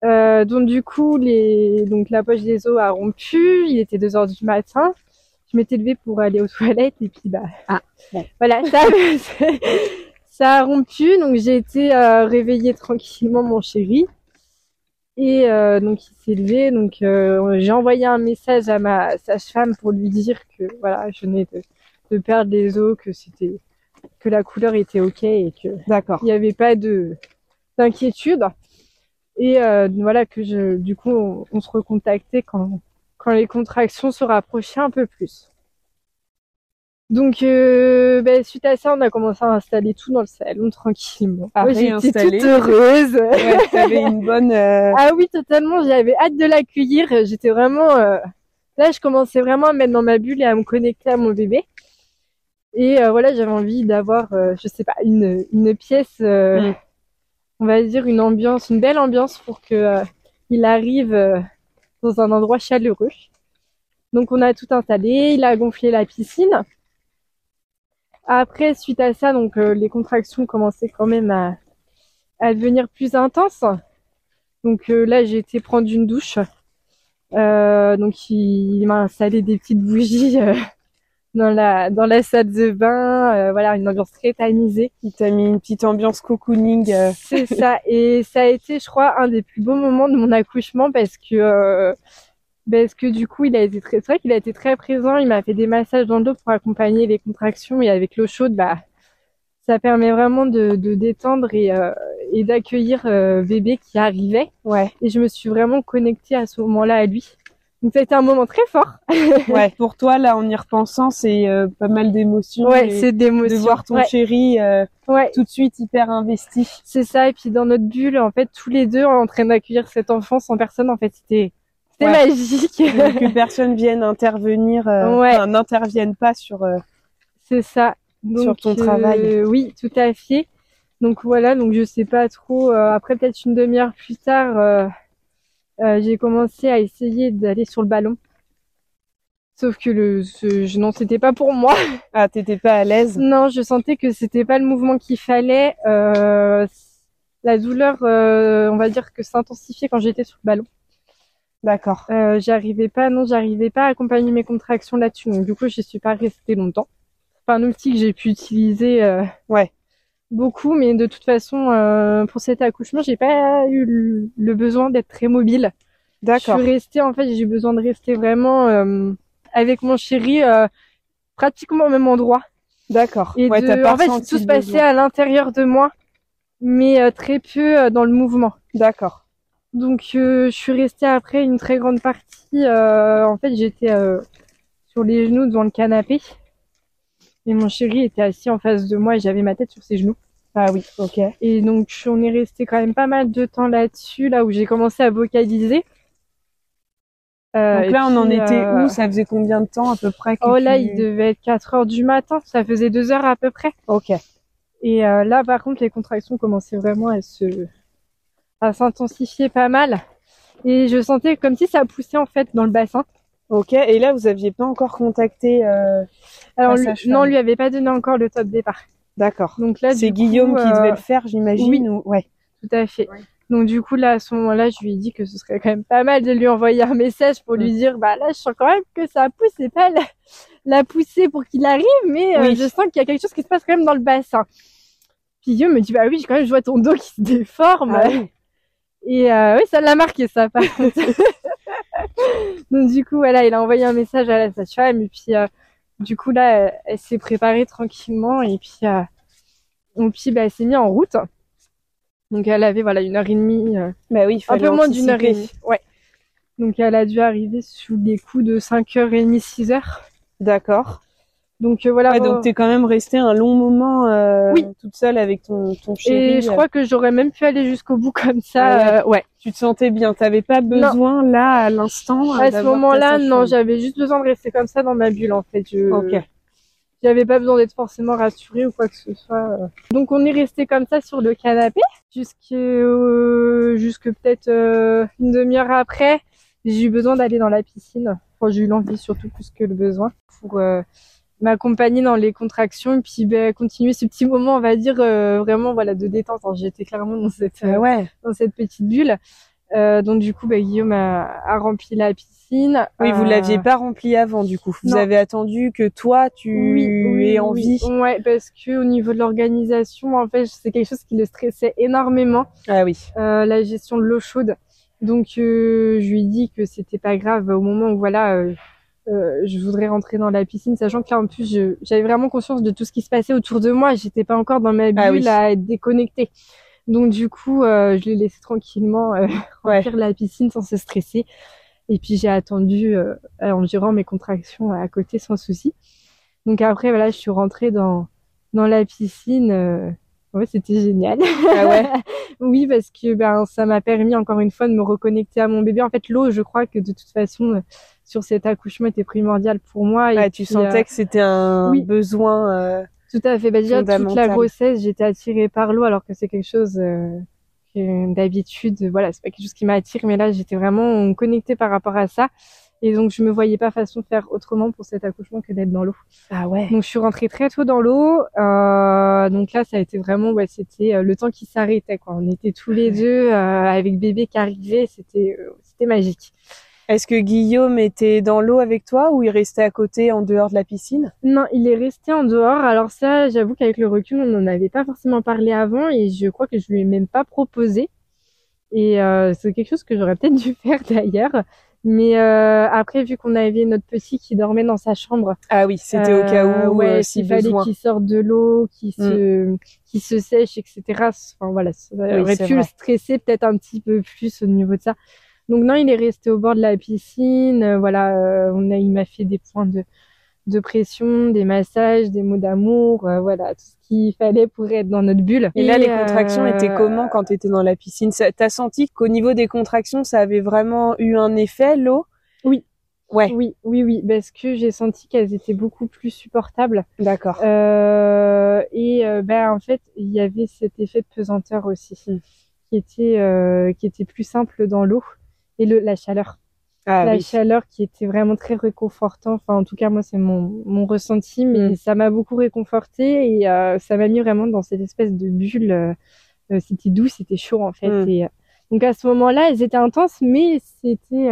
Euh, donc du coup, les, donc la poche des os a rompu. Il était 2 heures du matin. Je m'étais levée pour aller aux toilettes et puis bah, Ah, voilà, ça, ça a rompu. Donc j'ai été euh, réveiller tranquillement mon chéri. Et euh, donc il s'est levé, donc euh, j'ai envoyé un message à ma sage-femme pour lui dire que voilà, je venais de, de perdre les os, que c'était que la couleur était ok et que D'accord. il n'y avait pas de d'inquiétude. Et euh, voilà que je du coup on, on se recontactait quand quand les contractions se rapprochaient un peu plus. Donc euh, ben, suite à ça, on a commencé à installer tout dans le salon tranquillement. À Moi, j'étais toute heureuse. Ouais, t'avais une bonne. euh, Ah oui, totalement. J'avais hâte de l'accueillir. J'étais vraiment. euh, Là, je commençais vraiment à me mettre dans ma bulle et à me connecter à mon bébé. Et voilà, j'avais envie d'avoir, je sais pas, une une pièce, Mm. on va dire une ambiance, une belle ambiance pour que il arrive dans un endroit chaleureux. Donc, on a tout installé. Il a gonflé la piscine. Après, suite à ça, donc euh, les contractions commençaient quand même à devenir plus intenses. Donc euh, là, j'ai été prendre une douche. Euh, donc il, il m'a installé des petites bougies euh, dans la dans la salle de bain. Euh, voilà, une ambiance très tamisée. Il t'a mis une petite ambiance cocooning. euh, C'est ça. Et ça a été, je crois, un des plus beaux moments de mon accouchement parce que euh, parce que du coup, il a été très, c'est vrai qu'il a été très présent. Il m'a fait des massages dans le dos pour accompagner les contractions et avec l'eau chaude, bah ça permet vraiment de, de détendre et, euh, et d'accueillir euh, bébé qui arrivait. Ouais. Et je me suis vraiment connectée à ce moment-là à lui. Donc ça a été un moment très fort. Ouais. Pour toi, là, en y repensant, c'est euh, pas mal d'émotions. Ouais, c'est de d'émotion. voir ton Ouais, chéri euh, ouais, tout de suite hyper investi. c'est ça. Et puis dans notre bulle, en fait, tous les deux en train d'accueillir cet enfant sans personne, en fait, c'était c'était Ouais. magique. que personne vienne intervenir, euh, Ouais. enfin, n'intervienne pas sur. euh, C'est ça. Donc, Sur ton euh, travail. Oui, tout à fait. Donc voilà, donc je sais pas trop. euh, après peut-être une demi-heure plus tard, euh, j'ai commencé à essayer d'aller sur le ballon. Sauf que le, ce, je, non, c'était pas pour moi. Ah, t'étais pas à l'aise? Non, je sentais que c'était pas le mouvement qu'il fallait. Euh, la douleur, euh, on va dire que s'intensifiait quand j'étais sur le ballon. D'accord. Euh, j'arrivais pas, non, j'arrivais pas à accompagner mes contractions là-dessus. Donc du coup, je suis pas restée longtemps. C'est pas un outil que j'ai pu utiliser Ouais. Beaucoup, mais de toute façon, euh, pour cet accouchement, j'ai pas eu le, besoin d'être très mobile. D'accord. Je suis restée, en fait, j'ai eu besoin de rester vraiment euh, avec mon chéri, euh, pratiquement au même endroit. D'accord. Et Ouais, de- pas en fait, tout se passait à l'intérieur de moi, mais euh, très peu euh, dans le mouvement. D'accord. Donc, euh, je suis restée après une très grande partie. euh, en fait, j'étais euh, sur les genoux devant le canapé. Et mon chéri était assis en face de moi et j'avais ma tête sur ses genoux. Ah oui. Ok. Et donc, on est resté quand même pas mal de temps là-dessus, là où j'ai commencé à vocaliser. Euh, Donc là, on en était euh, où? Ça faisait combien de temps à peu près Oh là, tu- il devait être 4 heures du matin. Ça faisait 2 heures à peu près. Ok. Et euh, là, par contre, les contractions commençaient vraiment à se, à s'intensifier pas mal. Et je sentais comme si ça poussait en fait dans le bassin. Ok. Et là, vous aviez pas encore contacté. euh, Alors lui- non, on lui avait pas donné encore le top départ. D'accord. Donc là, C'est Guillaume coup, qui euh, devait le faire, j'imagine. oui. ou- Ouais. Tout à fait. Ouais. Donc du coup là, à ce moment-là, je lui ai dit que ce serait quand même pas mal de lui envoyer un message pour lui Mm. dire, bah là, je sens quand même que ça pousse, c'est pas la, la pousser pour qu'il arrive, mais euh, je sens qu'il y a quelque chose qui se passe quand même dans le bassin. Puis Guillaume me dit, bah oui, quand même, je vois ton dos qui se déforme. Ah oui. Et euh, oui, ça l'a marqué ça par contre. Donc du coup, voilà, il a envoyé un message à la sage-femme et puis euh, du coup là, elle, elle s'est préparée tranquillement et puis euh, et puis bah, elle s'est mise en route. Donc elle avait voilà une heure et demie, euh, Bah oui, il un peu moins d'une heure et demie. Ouais. Donc elle a dû arriver sous les coups de 5h30, 6h. D'accord. Donc euh, voilà. Ouais, donc t'es quand même resté un long moment euh, Oui. toute seule avec ton, ton chéri. Et je crois que j'aurais même pu aller jusqu'au bout comme ça. Euh, ouais. Tu te sentais bien, t'avais pas besoin là à l'instant. À ce moment-là, non, j'avais juste besoin de rester comme ça dans ma bulle en fait. Je... Ok. J'avais pas besoin d'être forcément rassurée ou quoi que ce soit. euh. Donc on est resté comme ça sur le canapé jusque euh, jusque peut-être euh, une demi-heure après. J'ai eu besoin d'aller dans la piscine. Enfin, j'ai eu l'envie surtout plus que le besoin pour euh, m'accompagner dans les contractions et puis ben, continuer ce petit moment, on va dire euh, vraiment voilà de détente. J'étais clairement dans cette Euh, ouais. dans cette petite bulle. Euh, donc du coup, ben, Guillaume a, a rempli la piscine. Oui, vous Euh, l'aviez pas rempli avant du coup. Vous non. avez attendu que toi tu oui, oui, aies envie. oui. Ouais, parce que au niveau de l'organisation, en fait, c'est quelque chose qui le stressait énormément, Ah oui. euh, la gestion de l'eau chaude. Donc, euh, je lui ai dit que c'était pas grave au moment où voilà, euh, euh, je voudrais rentrer dans la piscine, sachant que là, en plus, j'avais vraiment conscience de tout ce qui se passait autour de moi. J'étais pas encore dans ma bulle Ah oui. à être déconnectée. Donc, du coup, euh, je l'ai laissé tranquillement euh, Ouais. remplir la piscine sans se stresser. Et puis, j'ai attendu euh, en gérant mes contractions à côté sans souci. Donc après, voilà, je suis rentrée dans, dans la piscine. euh, Ouais, c'était génial. Ah ouais. oui, parce que ben ça m'a permis encore une fois de me reconnecter à mon bébé. En fait, l'eau, je crois que de toute façon, euh, sur cet accouchement, était primordiale pour moi. Et tu puis, sentais euh, que c'était un oui. besoin. euh, tout à fait. Bah, déjà, toute la grossesse, j'étais attirée par l'eau, alors que c'est quelque chose euh, que d'habitude, voilà, c'est pas quelque chose qui m'attire, mais là, j'étais vraiment connectée par rapport à ça. Et donc, je me voyais pas façon faire autrement pour cet accouchement que d'être dans l'eau. Ah ouais. Donc je suis rentrée très tôt dans l'eau. Euh, donc là ça a été vraiment ouais c'était le temps qui s'arrêtait quoi. On était tous les deux euh, avec bébé qui arrivait, c'était euh, c'était magique. Est-ce que Guillaume était dans l'eau avec toi ou il restait à côté en dehors de la piscine? Non, il est resté en dehors. Alors ça, j'avoue qu'avec le recul, on n'en avait pas forcément parlé avant et je crois que je lui ai même pas proposé. Et euh, c'est quelque chose que j'aurais peut-être dû faire d'ailleurs. Mais euh, après, vu qu'on avait notre petit qui dormait dans sa chambre, Ah oui, c'était au cas Euh, où ouais, euh, si s'il fallait. Mm. qu'il sorte de l'eau, qu'il se, se sèche, etc. Enfin voilà, ça aurait pu le stresser peut-être un petit peu plus au niveau de ça. Donc non, il est resté au bord de la piscine. euh, voilà, euh, on a, il m'a fait des points de, de pression, des massages, des mots d'amour, euh, voilà, tout ce qu'il fallait pour être dans notre bulle. Et là, les euh, contractions étaient comment quand tu étais dans la piscine? T'as senti qu'au niveau des contractions, ça avait vraiment eu un effet, l'eau? Oui. Ouais, Oui, oui, oui, parce que j'ai senti qu'elles étaient beaucoup plus supportables. d'accord. Euh, et ben en fait, il y avait cet effet de pesanteur aussi, qui était qui était plus simple dans l'eau et le la chaleur, Ah la oui. chaleur qui était vraiment très réconfortant. Enfin, en tout cas, moi, c'est mon mon ressenti, mais Mm. ça m'a beaucoup réconforté et euh, ça m'a mis vraiment dans cette espèce de bulle. euh, euh, c'était doux, c'était chaud en fait. Mm. Et euh, donc à ce moment-là, elles étaient intenses, mais c'était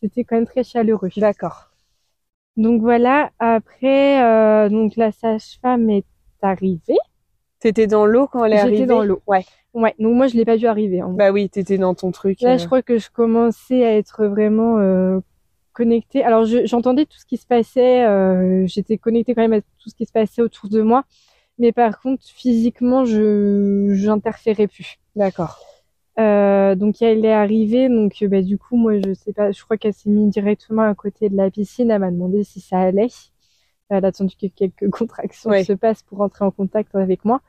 c'était quand même très chaleureux. D'accord. Donc voilà, après, donc la sage-femme est arrivée. T'étais dans l'eau quand elle est J'étais arrivée dans l'eau. Ouais. Ouais, donc moi je l'ai pas vu arriver. Bah oui, t'étais dans ton truc. Là, euh, je crois que je commençais à être vraiment euh, connectée. Alors je- j'entendais tout ce qui se passait, euh, j'étais connectée quand même à tout ce qui se passait autour de moi, mais par contre physiquement je j'interférais plus. D'accord. Euh, donc elle est arrivée, donc bah, du coup moi je sais pas, je crois qu'elle s'est mise directement à côté de la piscine, elle m'a demandé si ça allait. Elle a attendu que quelques contractions Ouais. se passent pour entrer en contact avec moi.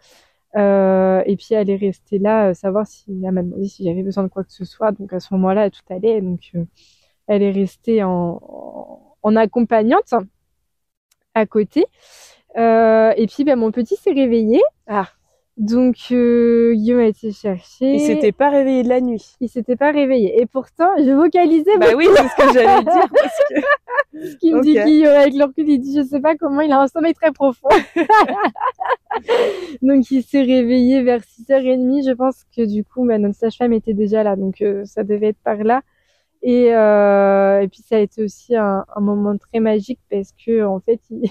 Euh, et puis elle est restée là, euh, savoir si elle m'a demandé si j'avais besoin de quoi que ce soit. Donc à ce moment-là, tout allait. Donc euh, elle est restée en, accompagnante à côté. Et puis ben, mon petit s'est réveillé. Ah. Donc euh, Guillaume a été chercher. Il s'était pas réveillé de la nuit. Il s'était pas réveillé. Et pourtant, je vocalisais Bah oui, c'est ce que j'allais dire. Parce que... ce qu'il me dit. Guillaume avec le recul. Il dit, je sais pas comment, il a un sommeil très profond. donc il s'est réveillé vers 6h30. Je pense que du coup, bah, notre sage-femme était déjà là. Donc euh, ça devait être par là. Et, euh, et puis ça a été aussi un, un moment très magique parce que en fait, il,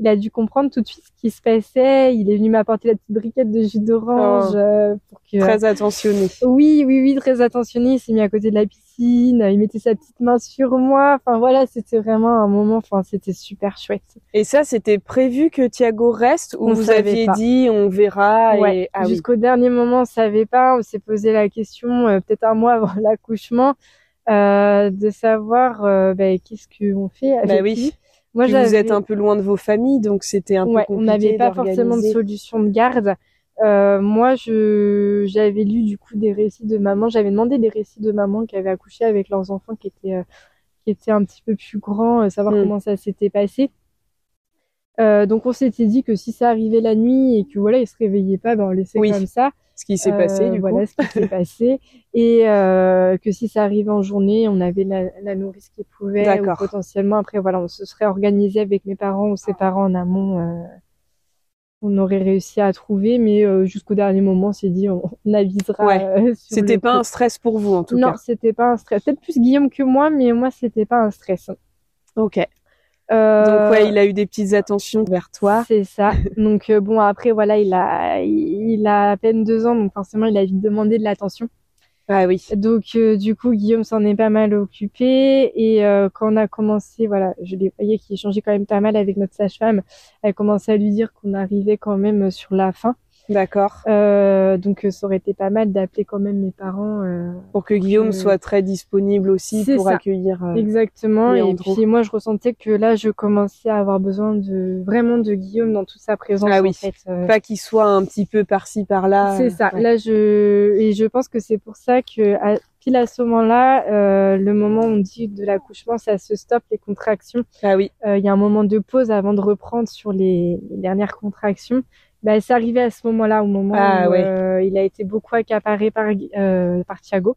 il a dû comprendre tout de suite ce qui se passait. Il est venu m'apporter la petite briquette de jus d'orange Oh. euh, pour que Très attentionné. oui, oui, oui, très attentionné. Il s'est mis à côté de la piscine. Il mettait sa petite main sur moi. Enfin voilà, c'était vraiment un moment. Enfin, c'était super chouette. Et ça, c'était prévu que Thiago reste ou On vous aviez pas. dit on verra Ouais. et... Ah oui. Jusqu'au dernier moment, on savait pas. On s'est posé la question euh, peut-être un mois avant l'accouchement euh, de savoir euh, ben, qu'est-ce qu'on fait avec Bah oui. Vous êtes un peu loin de vos familles, donc c'était un peu compliqué. On n'avait pas forcément de solution de garde. Euh, moi, je j'avais lu du coup des récits de maman. J'avais demandé des récits de maman qui avaient accouché avec leurs enfants qui étaient euh, qui étaient un petit peu plus grands, euh, savoir mm. comment ça s'était passé. Euh, donc on s'était dit que si ça arrivait la nuit et que voilà, ils se réveillaient pas, ben on laissait comme ça. Ce qui s'est passé, du voilà ce qui s'est passé, et que si ça arrivait en journée, on avait la, la nourrice qui pouvait, ou potentiellement après voilà, on se serait organisé avec mes parents ou ses parents en amont on aurait réussi à trouver, mais euh, jusqu'au dernier moment, on s'est dit on, avisera. Ouais. Euh, c'était pas un stress pour vous en tout cas. Non, c'était pas un stress. Peut-être plus Guillaume que moi, mais moi c'était pas un stress. Ok. Euh... Donc ouais, il a eu des petites attentions vers toi. C'est ça. donc euh, bon après voilà, il a il a à peine deux ans, donc forcément il a vite demandé de l'attention. Ah oui. Donc euh, du coup Guillaume s'en est pas mal occupé et euh, quand on a commencé, voilà, je l'ai voyé qu'il échangeait quand même pas mal avec notre sage-femme. Elle commençait à lui dire qu'on arrivait quand même sur la fin. D'accord. Euh, donc ça aurait été pas mal d'appeler quand même mes parents euh, pour que Guillaume soit très disponible aussi pour accueillir. Euh, Exactement. Et puis moi je ressentais que là je commençais à avoir besoin de vraiment de Guillaume dans toute sa présence. Ah oui. En fait. Euh. Pas qu'il soit un petit peu par-ci par-là. C'est ça. Là je et je pense que c'est pour ça que à, pile à ce moment-là, le moment où on dit de l'accouchement, ça se stoppe les contractions. Ah oui. Il y a un moment de pause avant de reprendre sur les, les dernières contractions bah, c'est arrivé à ce moment-là, au moment ah, où euh, il a été beaucoup accaparé par, euh, par Thiago.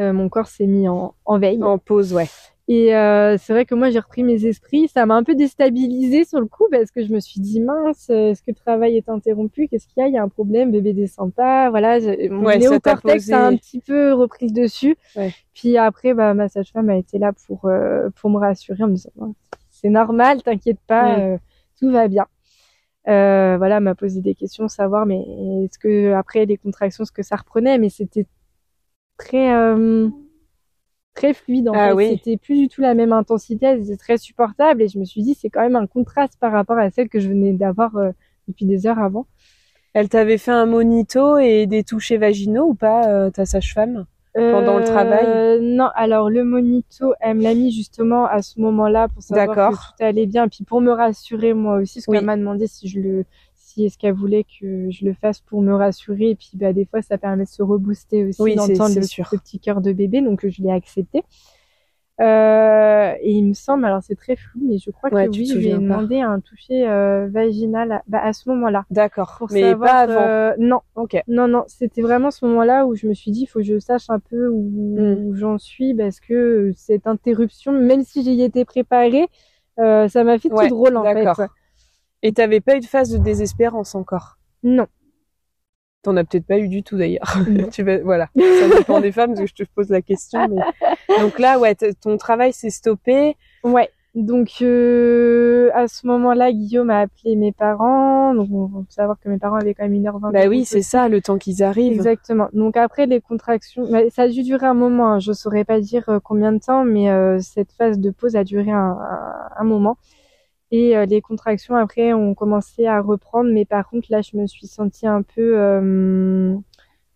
Euh, mon corps s'est mis en, en veille. En pause, ouais. Et euh, c'est vrai que moi j'ai repris mes esprits. Ça m'a un peu déstabilisé sur le coup parce que je me suis dit mince, est-ce que le travail est interrompu? Qu'est-ce qu'il y a? Il y a un problème, bébé descend pas. Voilà, mon ouais, néocortex a un petit peu repris le dessus. Ouais. Puis après, bah, ma sage-femme a été là pour euh, pour me rassurer en me disant c'est normal, t'inquiète pas, euh, tout va bien. Euh, voilà, m'a posé des questions, savoir mais est-ce que après les contractions, ce que ça reprenait, mais c'était très euh, très fluide en ah fait. C'était plus du tout la même intensité, c'était très supportable et je me suis dit c'est quand même un contraste par rapport à celle que je venais d'avoir euh, depuis des heures avant. Elle t'avait fait un monito et des touchés vaginaux ou pas ta sage-femme? Pendant le travail? Euh, Non, alors le monito, elle me l'a mis justement à ce moment-là pour savoir que tout allait bien, puis pour me rassurer moi aussi, parce qu'elle m'a demandé si je le, si est-ce qu'elle voulait que je le fasse pour me rassurer, et puis bah des fois ça permet de se rebooster aussi oui, d'entendre le, le, petit cœur de bébé, donc je l'ai accepté. Euh, et il me semble, alors c'est très flou, mais je crois que oui, je lui ai demandé un toucher euh, vaginal à, bah, à ce moment-là. D'accord. Mais pas avant. Euh, non. Ok. Non, non, c'était vraiment ce moment-là où je me suis dit, il faut que je sache un peu où, hmm. j'en suis, parce que cette interruption, même si j'y étais préparée, ça m'a fait tout drôle en fait. Et t'avais pas eu de phase de désespérance encore? Non. T'en as peut-être pas eu du tout d'ailleurs. tu vas, voilà, ça dépend des femmes parce que je te pose la question. Mais... Donc là, ouais, ton travail s'est stoppé. Ouais. Donc euh, à ce moment-là, Guillaume a appelé mes parents. Donc on faut savoir que mes parents avaient quand même une heure vingt. Bah oui, c'est ça, le temps qu'ils arrivent. Exactement. Donc après les contractions, ça a dû durer un moment. Hein. Je saurais pas dire euh, combien de temps, mais euh, cette phase de pause a duré un, un, un moment. Et euh, les contractions après ont commencé à reprendre, mais par contre là je me suis sentie un peu, euh,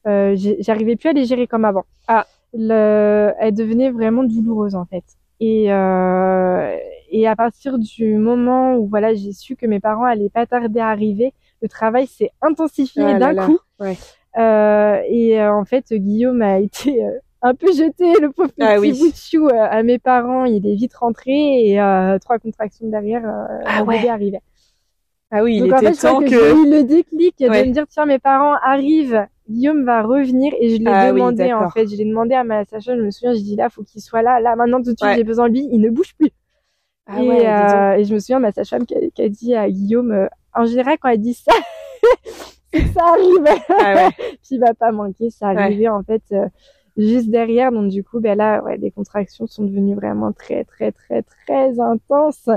euh, j'arrivais plus à les gérer comme avant. Ah, le, elle devenait vraiment douloureuse en fait. Et euh, et à partir du moment où voilà j'ai su que mes parents allaient pas tarder à arriver, le travail s'est intensifié ah d'un coup. Ouais. Euh, et en fait Guillaume a été un peu jeté le pauvre ah petit bout de chou euh, à mes parents. Il est vite rentré et euh, trois contractions derrière, euh, ah ouais. arrivait. Ah oui, il Donc, était en fait, temps que... j'ai eu le déclic de me dire tiens mes parents arrivent, Guillaume va revenir et je l'ai ah demandé en fait, je l'ai demandé à ma sage je me souviens, je dis là faut qu'il soit là, là maintenant tout de suite j'ai besoin de lui, il ne bouge plus. Ah et, ouais, euh, et je me souviens ma sage-femme qui, qui, a dit à Guillaume, euh, en général quand elle dit ça, c'est que ça arrive. Ah ouais. Puis il va pas manquer, ça arrivait en fait juste derrière. Donc du coup, ben là, ouais, les contractions sont devenues vraiment très, très, très, très intenses.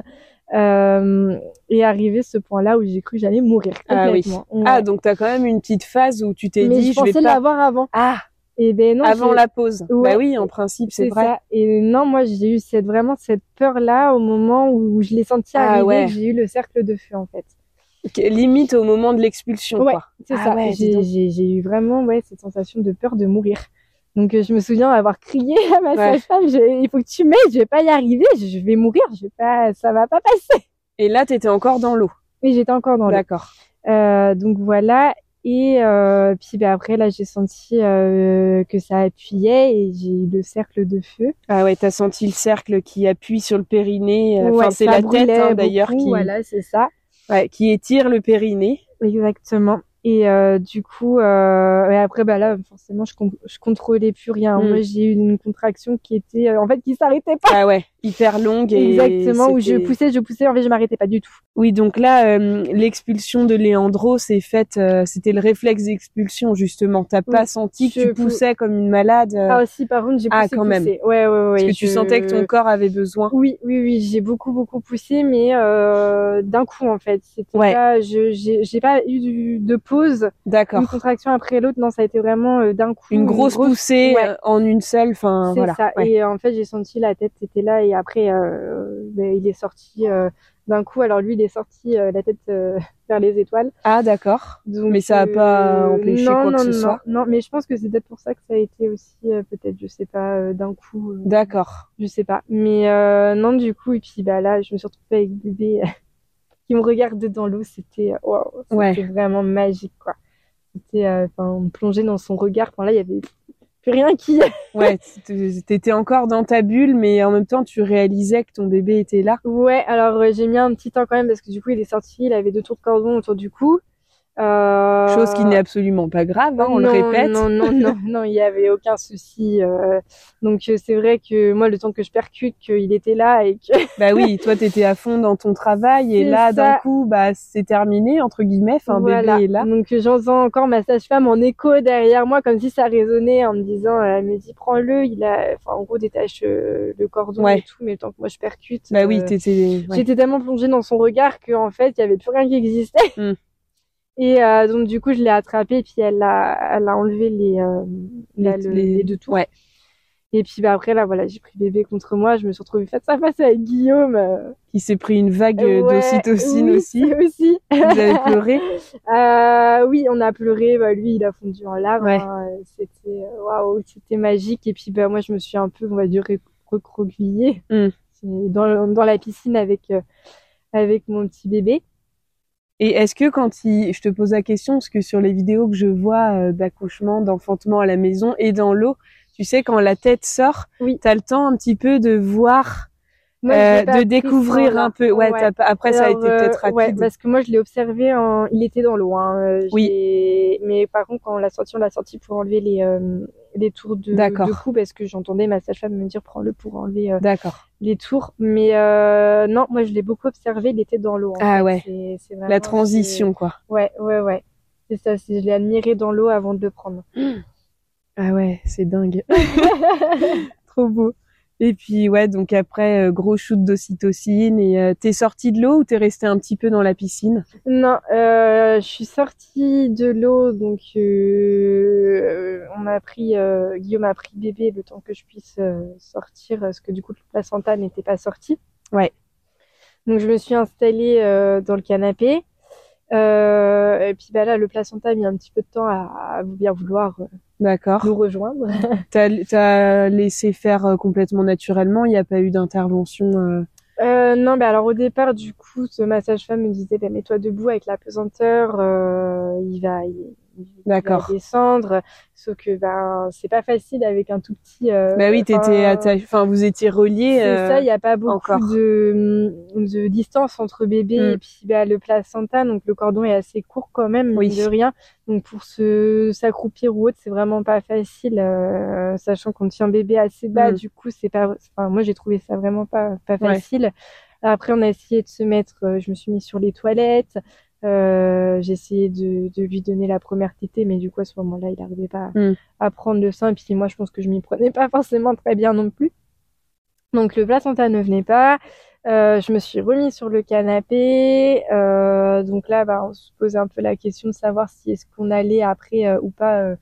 Euh, et arrivé ce point-là où j'ai cru que j'allais mourir complètement. Ah oui. Ah donc t'as quand même une petite phase où tu t'es dit je, je vais pas. l'avoir avant. Ah. Et ben non. Avant la pause. bah oui, en principe c'est vrai. Ça. Et non, moi j'ai eu cette vraiment cette peur là au moment où je l'ai senti ah arriver. Ah ouais. J'ai eu le cercle de feu en fait. Limite au moment de l'expulsion. Ouais, c'est ah ça. Ouais, j'ai eu vraiment ouais cette sensation de peur de mourir. Donc je me souviens avoir crié à ma sage-femme, il faut que tu m'aides, je vais pas y arriver, je vais mourir, je vais pas, ça va pas passer. Et là, t'étais encore dans l'eau. Oui, j'étais encore dans l'eau. D'accord. Euh, donc voilà. Et euh, puis ben, après là j'ai senti euh, que ça appuyait et j'ai eu le cercle de feu. Ah ouais, t'as senti le cercle qui appuie sur le périnée. Euh, enfin c'est la tête hein, d'ailleurs qui. Voilà, c'est ça. Ouais, qui étire le périnée. Exactement. Et euh, du coup, euh, et après, bah là, forcément, je, je contrôlais plus rien. Mm. Moi, j'ai eu une contraction qui était, euh, en fait, qui s'arrêtait pas. Ah ouais, hyper longue. Et Exactement, où je poussais, je poussais, en fait, je m'arrêtais pas du tout. Oui, donc là, euh, l'expulsion de Léandro s'est faite, euh, c'était le réflexe d'expulsion, justement. T'as pas senti que tu poussais comme une malade Ah aussi, par contre, j'ai ah, poussé, quand même. Ouais, ouais, ouais. Parce que tu sentais que ton corps avait besoin. Oui, oui, oui, j'ai beaucoup, beaucoup poussé, mais d'un coup, en fait. C'était ouais. pas, je, j'ai pas eu de pause. D'accord une contraction après l'autre. Non, ça a été vraiment euh, d'un coup. Une grosse, poussée euh, en une seule. Enfin, voilà. ça. Et en fait, j'ai senti la tête était là et après, euh, ben, il est sorti d'un coup. Alors lui, il est sorti la tête vers les étoiles. Ah d'accord. mais ça a pas empêché non, quoi non, que ce non, soit. Non, mais je pense que c'est peut-être pour ça que ça a été aussi peut-être, je sais pas, d'un coup. d'accord. Je sais pas. Mais non, du coup, et puis bah là, je me suis retrouvée avec bébé qui me regardait dans l'eau. C'était wow, c'était vraiment magique quoi c'était euh, plongé dans son regard. Enfin là, il y avait rien qui. ouais, t'étais encore dans ta bulle, mais en même temps, tu réalisais que ton bébé était là. Ouais, alors euh, j'ai mis un petit temps quand même parce que du coup, il est sorti, il avait deux tours de cordon autour du cou. Euh... Chose qui n'est absolument pas grave, hein, on le répète. Non, non, non, non, il y avait aucun souci. Euh... Donc euh, c'est vrai que moi, le temps que je percute qu'il était là et que. bah oui, toi t'étais à fond dans ton travail et là d'un coup, bah c'est terminé entre guillemets. Enfin, bébé est là. Donc j'entends encore ma sage-femme en écho derrière moi, comme si ça résonnait en me disant, elle me dit prends-le, il a, enfin en gros détache euh, le cordon et tout, mais le temps que moi je percute. Bah oui, t'étais. Ouais. J'étais tellement plongée dans son regard qu'en fait il y avait plus rien qui existait. Hmm. Et euh, donc du coup, je l'ai attrapé, puis elle a, elle a enlevé les, euh, les, les, deux tours. Ouais. Et puis bah, après là, voilà, j'ai pris bébé contre moi. Je me suis retrouvée face à face avec Guillaume, euh... qui s'est pris une vague ouais, d'ocytocine oui, aussi. aussi. Vous avez pleuré? Euh, Oui, on a pleuré. Bah, lui, il a fondu en larmes. Ouais. Hein. C'était waouh, c'était magique. Et puis bah moi, je me suis un peu, on va dire, recroquevillée mm. dans dans la piscine avec euh, avec mon petit bébé. Et est-ce que quand il, je te pose la question, parce que sur les vidéos que je vois euh, d'accouchement, d'enfantement à la maison et dans l'eau, tu sais, quand la tête sort, oui. tu as le temps un petit peu de voir, moi, euh, de découvrir un peu. Ouais, ouais. après Alors, ça a été peut-être rapide. Ouais, parce que moi je l'ai observé en, il était dans l'eau. Hein. Oui. Mais par contre, quand on l'a sorti, on l'a sorti pour enlever les euh, les tours de, de cou parce que j'entendais ma sage-femme me dire prends-le pour enlever euh, les tours. Mais euh, non, moi je l'ai beaucoup observé, il était dans l'eau. Ah fait. ouais. C'est, c'est vraiment, La transition quoi. Ouais, ouais, ouais. C'est ça, c'est, je l'ai admiré dans l'eau avant de le prendre. Ah ouais, c'est dingue. Trop beau. Et puis ouais, donc après euh, gros shoot d'ocytocine et euh, t'es sortie de l'eau ou t'es restée un petit peu dans la piscine? Non, euh, je suis sortie de l'eau, donc euh, on m'a pris, Guillaume a pris bébé le temps que je puisse sortir, parce que du coup le placenta n'était pas sorti. Ouais. Donc je me suis installée dans le canapé. Et puis bah là, le placenta a mis un petit peu de temps à, à bien vouloir D'accord. nous rejoindre. T'as, t'as laissé faire euh, complètement naturellement, il n'y a pas eu d'intervention euh... Euh, non, bah alors au départ, du coup, ce massage femme me disait, bah, mets-toi debout avec la pesanteur, euh, il va, il, il D'accord. descendre. Sauf que ben c'est pas facile avec un tout petit. Euh, Bah oui, t'étais attaché, enfin vous étiez reliés. C'est euh, ça, il n'y a pas beaucoup encore. de, de distance entre bébé Mm. et puis bah, le placenta, donc le cordon est assez court quand même, Oui. de rien. Donc pour se s'accroupir ou autre, c'est vraiment pas facile, euh, sachant qu'on tient bébé assez bas. Mm. Du coup, c'est pas. Enfin, moi j'ai trouvé ça vraiment pas pas Ouais. facile. Après, on a essayé de se mettre. euh, je me suis mise sur les toilettes. Euh, j'ai essayé de, de lui donner la première tétée, mais du coup à ce moment-là, il n'arrivait pas à, Mm. à prendre le sein. Et puis moi, je pense que je m'y prenais pas forcément très bien non plus. Donc le placenta ne venait pas. Euh, je me suis remise sur le canapé. Euh, donc là, bah, on se posait un peu la question de savoir si est-ce qu'on allait après euh, ou pas euh,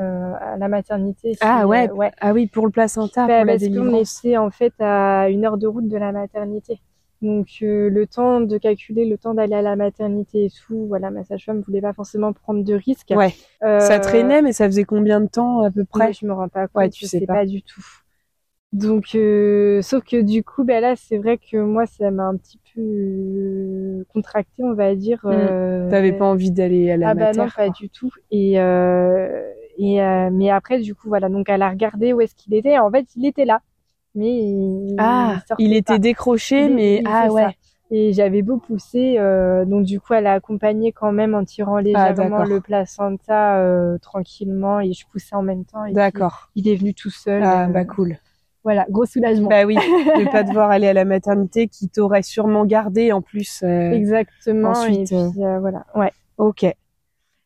euh, à la maternité. si, Ah ouais. ouais. Ah oui, pour le placenta, Bah, pour parce qu'on était en fait à une heure de route de la maternité. Donc euh, le temps de calculer, le temps d'aller à la maternité et tout, voilà, ma sage-femme voulait pas forcément prendre de risques. Ouais. Euh, Ça traînait, mais ça faisait combien de temps à peu près? je me rends pas compte, Ouais, tu je sais sais pas. pas. du tout. Donc, euh, sauf que du coup, ben là, c'est vrai que moi, ça m'a un petit peu euh, contracté, on va dire. euh, Mmh. T'avais pas envie d'aller à la ah bah mater, non, pas du tout. Et euh, et euh, mais après, du coup, voilà, donc elle a regardé où est-ce qu'il était. En fait, il était là, mais il, Ah, il pas. était décroché, mais ah ouais. ça. Et j'avais beau pousser, euh, donc du coup, elle a accompagné quand même en tirant légèrement Ah, le placenta euh, tranquillement, et je poussais en même temps. D'accord. il est venu tout seul. Ah euh, bah cool. Voilà, gros soulagement. Bah oui, de pas devoir aller à la maternité qui t'aurait sûrement gardé en plus. Exactement. ensuite, et puis voilà, ouais. Ok.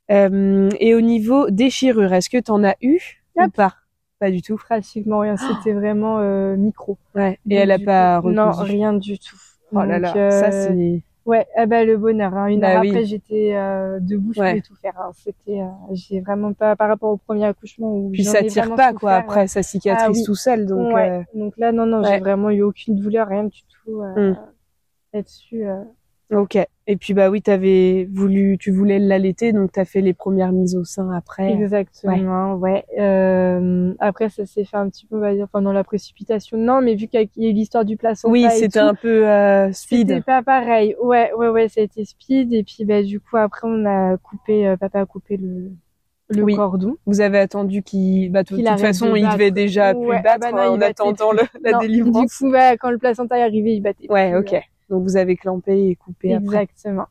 Et au niveau déchirure, est-ce que t'en as eu ou pas? Pas du tout. Pratiquement rien. C'était vraiment euh, micro. Ouais. Et Donc, elle a pas coup, Non, rien du tout. Oh là Donc, là, ça euh, c'est. Ouais, ah bah le bonheur. Hein. Une Bah heure oui. après, j'étais euh, debout, je Ouais. pouvais tout faire. hein. C'était, euh, j'ai vraiment pas par rapport au premier accouchement où Puis ça tire pas quoi après, ça cicatrise Ah oui. tout seul donc. ouais. euh, Donc là, non, non, ouais. j'ai vraiment eu aucune douleur, rien du tout euh, Hmm. là-dessus. Ok. Et puis bah oui, t'avais voulu, tu voulais l'allaiter, donc t'as fait les premières mises au sein après. Exactement, ouais. Euh, après, ça s'est fait un petit peu, on va dire, pendant la précipitation. Non, mais vu qu'il y a eu l'histoire du placenta Oui, c'était un peu euh, C'était speed. pas pareil. Ouais, ouais, ouais, ça a été speed. Et puis, bah, du coup, après, on a coupé, euh, papa a coupé le, le Oui. cordon. Vous avez attendu qu'il, bah de toute façon, de il battre. devait déjà Ouais, plus ah battre bah non, il en attendant plus. le, la Non, délivrance. Du coup, bah, quand le placenta est arrivé, il battait. Ouais, plus, ok. Donc vous avez clampé et coupé après. Exactement.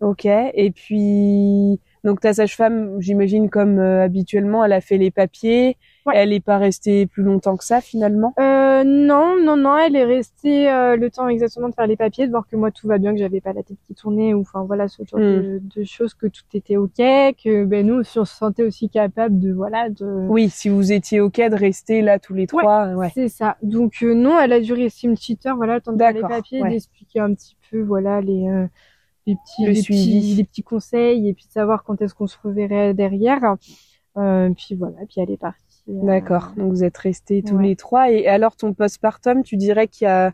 Ok. Et puis donc ta sage-femme, j'imagine comme euh, habituellement, elle a fait les papiers. Ouais. Elle est pas restée plus longtemps que ça finalement? Euh, non, non, non, elle est restée euh, le temps exactement de faire les papiers, de voir que moi tout va bien, que j'avais pas la tête qui tournait, ou enfin voilà ce genre Mm. de, de choses, que tout était ok, que ben nous aussi, on se sentait aussi capable de voilà de. Oui, si vous étiez ok de rester là tous les trois. Ouais. C'est ça. Donc euh, non, elle a dû rester une petite heure, voilà, le temps de faire les papiers, d'expliquer un petit peu, voilà, les, euh, les petits, Le les petits, les petits conseils, et puis de savoir quand est-ce qu'on se reverrait derrière. Euh, puis voilà, puis elle est partie. Euh, D'accord. Donc vous êtes restés tous Ouais. les trois. Et alors ton postpartum, tu dirais qu'il y a,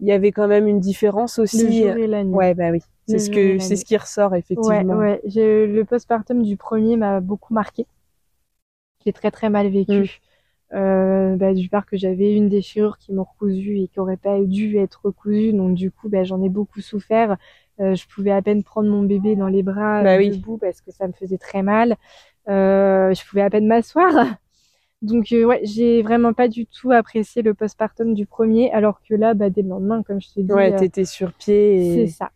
il y avait quand même une différence Le aussi. jour et la nuit. Ouais, bah oui. C'est Le ce que, c'est ce qui ressort effectivement. Ouais, ouais. Le postpartum du premier m'a beaucoup marqué. J'ai très très mal vécu. Mm. Euh, bah, du part que j'avais une déchirure qui m'ont recousu et qui aurait pas dû être recousue. Donc du coup, bah, j'en ai beaucoup souffert. Euh, je pouvais à peine prendre mon bébé dans les bras Bah euh, oui. debout parce que ça me faisait très mal. Euh, je pouvais à peine m'asseoir. Donc euh, ouais, j'ai vraiment pas du tout apprécié le postpartum du premier, alors que là, bah, dès le lendemain, comme je te dis, Ouais, euh, t'étais sur pied c'est et, ça.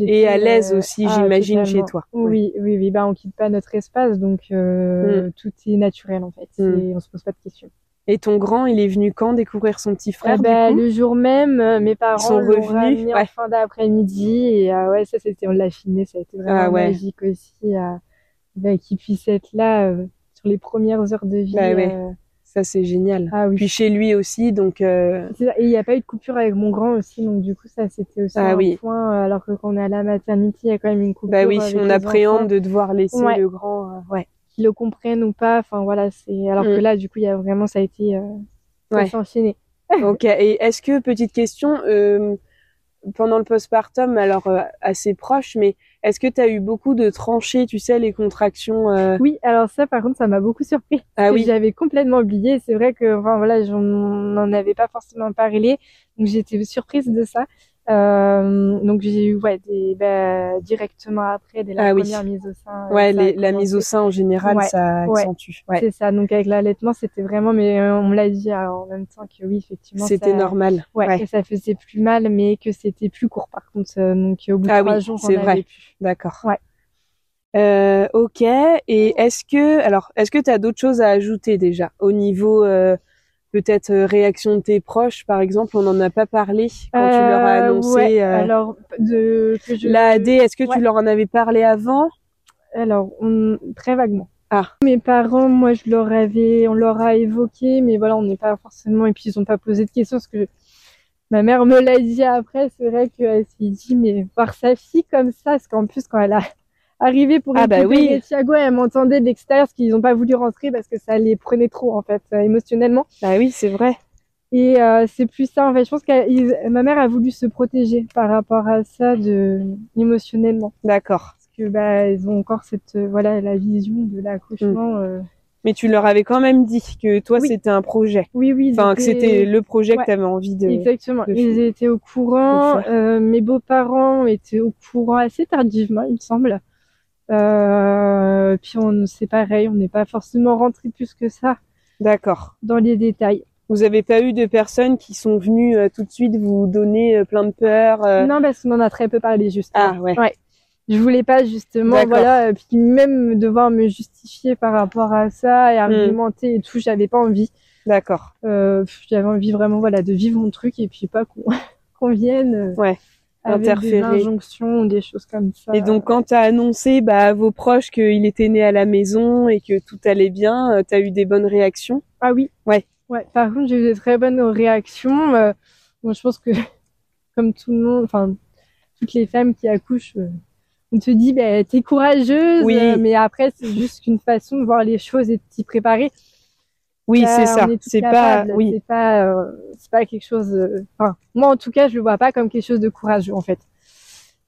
et à l'aise euh, aussi, ah, j'imagine, chez toi. Oui, oui, oui. Bah, on quitte pas notre espace, donc euh, tout est naturel en fait. Mm. Et on se pose pas de questions. Et ton grand, il est venu quand découvrir son petit frère Ah du bah, coup le jour même, mes parents sont revenus, en ouais. fin d'après-midi et euh, ouais, ça c'était, on l'a filmé, ça a été vraiment Ah ouais. magique aussi, euh, bah, qu'il puisse être là euh, sur les premières heures de vie. Bah ouais. euh, Ça, c'est génial. ah oui. Puis chez lui aussi, donc euh, ça. Et il n'y a pas eu de coupure avec mon grand aussi, donc du coup ça c'était aussi Ah un oui. point. euh, Alors que quand on est à la maternité, il y a quand même une coupure. bah oui, avec on appréhende enfants. de devoir laisser Ouais. le grand. euh, ouais. qu'ils le comprennent ou pas. Enfin voilà, c'est alors Mm. que là, du coup, il y a vraiment ça a été euh, ça Ouais. s'est enchaîné. ok. Et est-ce que petite question pendant le postpartum, alors assez proche, mais est-ce que tu as eu beaucoup de tranchées, tu sais, les contractions euh, Oui, alors ça, par contre, ça m'a beaucoup surpris. Ah oui. J'avais complètement oublié. C'est vrai que, enfin voilà, j'en n'en avais pas forcément parlé, donc j'étais surprise de ça. Euh, donc j'ai eu ouais des bah, directement après dès la Ah oui. mise au sein. euh, Ouais, les- la mise au sein en général, Ouais, ça accentue. Ouais. C'est ça. Donc avec l'allaitement, c'était vraiment, mais euh, on me l'a dit en même temps que oui, effectivement. C'était normal. Ouais, que ça faisait plus mal, mais que c'était plus court par contre. Donc au bout de Ah trois oui, jours, c'est vrai. D'accord. Ouais. Euh, ok. Et est-ce que, alors, est-ce que tu as d'autres choses à ajouter déjà au niveau euh, peut-être euh, réaction de tes proches, par exemple, on n'en a pas parlé quand tu leur as Euh, annoncé ouais, euh, alors de que je la AD. Est-ce que ouais. tu leur en avais parlé avant? Alors on- très vaguement. Ah. Mes parents, moi je leur avais, on leur a évoqué, mais voilà, on n'est pas forcément et puis ils ont pas posé de questions parce que ma mère me l'a dit après. C'est vrai qu'elle s'est dit mais voir sa fille comme ça, parce qu'en plus quand elle a arrivé pour Ah bah oui. Thiago, elle m'entendait de l'extérieur parce qu'ils ont pas voulu rentrer parce que ça les prenait trop en fait euh, émotionnellement. Bah oui, c'est vrai. Et euh, c'est plus ça en fait. Je pense que ma mère a voulu se protéger par rapport à ça de émotionnellement. D'accord. Parce que bah ils ont encore cette euh, voilà la vision de l'accouchement. Mm. Euh. Mais tu leur avais quand même dit que toi Oui. c'était un projet. Oui oui. Enfin que c'était le projet Ouais. que tu avais envie de. Exactement. de Ils étaient au courant. Euh, mes beaux-parents étaient au courant assez tardivement, il me semble. Euh, puis on c'est pareil, on n'est pas forcément rentré plus que ça D'accord. dans les détails. Vous avez pas eu de personnes qui sont venues euh, tout de suite vous donner euh, plein de peurs. Non, parce qu'on en a très peu parlé justement. Ah ouais. Je voulais pas justement, voilà, puis même devoir me justifier par rapport à ça et Hmm. argumenter et tout, j'avais pas envie. D'accord. J'avais envie vraiment, voilà, de vivre mon truc et puis pas qu'on qu'on vienne Ouais. Avec des injonctions, des choses comme ça. Et donc quand t'as annoncé bah, à vos proches qu'il était né à la maison et que tout allait bien, euh, t'as eu des bonnes réactions? Ah oui. Ouais. Ouais. Par contre, j'ai eu des très bonnes réactions. Euh, bon, je pense que, comme tout le monde, enfin, toutes les femmes qui accouchent, euh, on te dit, ben, t'es courageuse, Oui. euh, mais après, c'est juste qu'une façon de voir les choses et de t'y préparer. Oui, c'est ça. C'est pas oui. C'est pas, euh, c'est pas quelque chose. Enfin, moi, en tout cas, je le vois pas comme quelque chose de courageux, en fait.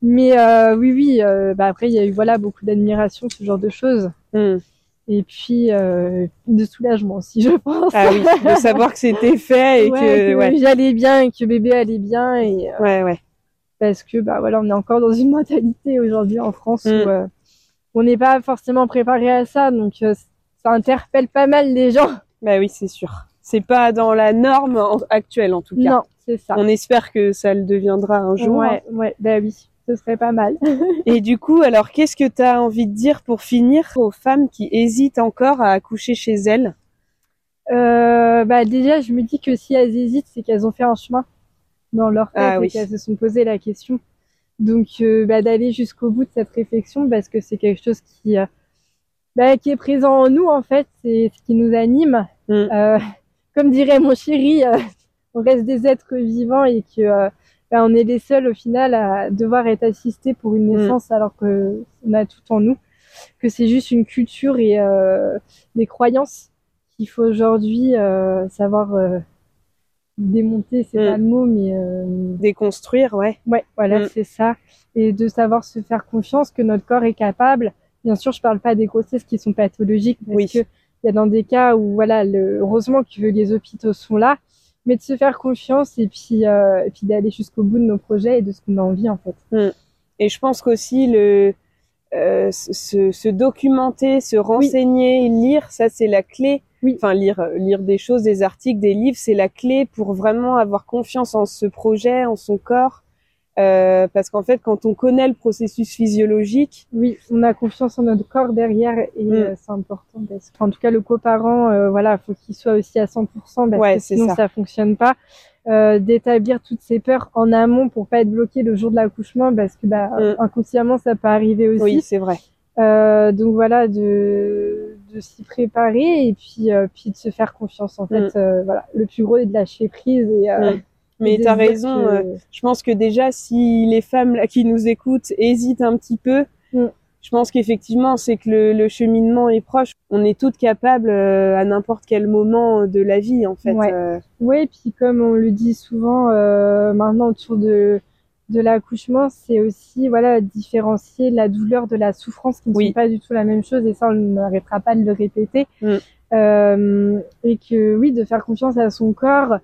Mais euh, oui, oui. euh, bah après, il y a eu voilà beaucoup d'admiration, ce genre de choses. Hmm. Et puis de soulagement aussi, je pense. Ah oui, de savoir que c'était fait et Ouais, que ouais, j'allais bien et que bébé allait bien et ouais, ouais. parce que bah voilà on est encore dans une mentalité aujourd'hui en France Mm. où on n'est pas forcément préparé à ça donc ça interpelle pas mal les gens Bah oui, c'est sûr. C'est pas dans la norme en- actuelle en tout cas. non c'est ça On espère que ça le deviendra un jour. ouais ouais bah oui ce serait pas mal Et du coup, alors qu'est-ce que tu as envie de dire pour finir aux femmes qui hésitent encore à accoucher chez elles? Euh, bah déjà je me dis que si elles hésitent c'est qu'elles ont fait un chemin dans leur tête Ah et oui. qu'elles se sont posé la question donc euh, bah, d'aller jusqu'au bout de cette réflexion parce que c'est quelque chose qui euh, bah, qui est présent en nous en fait c'est ce qui nous anime Mm. Euh, comme dirait mon chéri euh, on reste des êtres vivants et que euh, bah, on est les seuls au final à devoir être assistés pour une Mm. naissance alors que on a tout en nous que c'est juste une culture et euh, des croyances qu'il faut aujourd'hui euh, savoir euh, démonter c'est Mm. pas le mot mais euh, Déconstruire, ouais. Ouais, voilà, Mm. c'est ça. Et de savoir se faire confiance que notre corps est capable. Bien sûr, je parle pas des grossesses qui sont pathologiques parce Oui. que il y a dans des cas où voilà, le, heureusement que les hôpitaux sont là, mais de se faire confiance et puis euh, et puis d'aller jusqu'au bout de nos projets et de ce qu'on a envie en fait. Et je pense qu'aussi le euh, se, se documenter, se renseigner, lire, ça c'est la clé. Oui. Enfin lire lire des choses, des articles, des livres, c'est la clé pour vraiment avoir confiance en ce projet, en son corps. Euh, parce qu'en fait, quand on connaît le processus physiologique, Oui, on a confiance en notre corps derrière et Mm. euh, c'est important. Parce que, en tout cas, le coparent, euh, voilà, faut qu'il soit aussi à 100% parce Ouais, que sinon ça. ça. fonctionne pas. Euh, d'établir toutes ces peurs en amont pour pas être bloqué le jour de l'accouchement parce que bah Mm. inconsciemment ça peut arriver aussi. oui, c'est vrai. Euh, donc voilà, de, de s'y préparer et puis, euh, puis de se faire confiance. En fait, Mm. Euh, voilà, le plus gros est de lâcher prise et. Euh. Mais et se dire raison. que- euh, je pense que déjà, si les femmes là qui nous écoutent hésitent un petit peu, Mm. je pense qu'effectivement, c'est que le, le cheminement est proche. On est toutes capables euh, à n'importe quel moment de la vie, en fait. Ouais. euh, Oui, puis comme on le dit souvent euh, maintenant autour de de l'accouchement, c'est aussi voilà différencier la douleur de la souffrance qui ne Oui. sont pas du tout la même chose et ça on n'arrêtera pas de le répéter. Mm. Euh, et que oui, de faire confiance à son corps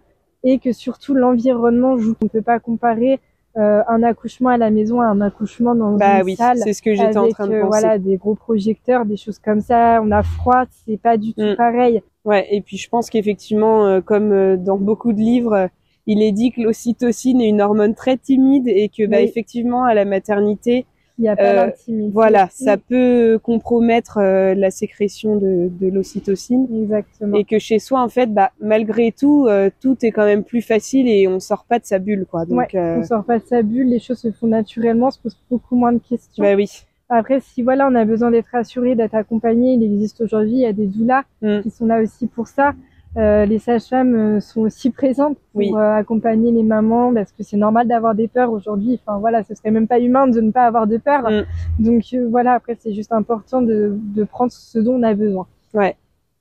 et que surtout l'environnement joue. On ne peut pas comparer euh, un accouchement à la maison à un accouchement dans bah une oui, salle c'est ce que j'étais en train de euh, penser. voilà des gros projecteurs, des choses comme ça. On a froid, c'est pas du tout Mm. pareil. Ouais, et puis je pense qu'effectivement, euh, comme euh, dans beaucoup de livres, euh, il est dit que l'ocytocine est une hormone très timide et que bah, Oui. effectivement à la maternité, Il n'y a pas Euh, d'intimité. voilà, ça peut compromettre euh, la sécrétion de, de l'ocytocine. Exactement. et que chez soi en fait bah malgré tout euh, tout est quand même plus facile et on sort pas de sa bulle quoi donc On sort pas de sa bulle, les choses se font naturellement, on se pose beaucoup moins de questions. bah oui Après, si voilà, on a besoin d'être rassuré, d'être accompagné, il existe aujourd'hui, il y a des doulas Mm. qui sont là aussi pour ça. Euh, les sages-femmes euh, sont aussi présentes pour Oui. euh, accompagner les mamans parce que c'est normal d'avoir des peurs aujourd'hui. Enfin voilà, ce serait même pas humain de ne pas avoir de peur. Mm. Donc euh, voilà, après c'est juste important de, de prendre ce dont on a besoin. Ouais.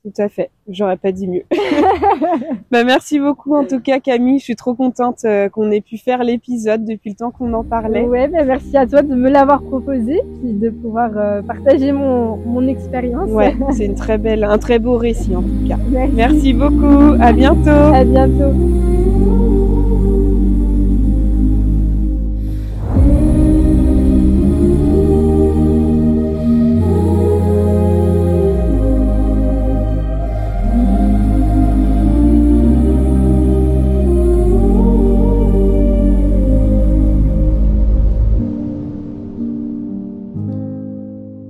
Tout à fait. J'aurais pas dit mieux. bah, merci beaucoup en tout cas Camille. Je suis trop contente euh, qu'on ait pu faire l'épisode depuis le temps qu'on en parlait. Ouais, bah, merci à toi de me l'avoir proposé puis de pouvoir euh, partager mon, mon expérience. Ouais, c'est une très belle, un très beau récit en tout cas. Merci, merci beaucoup. À bientôt. À bientôt.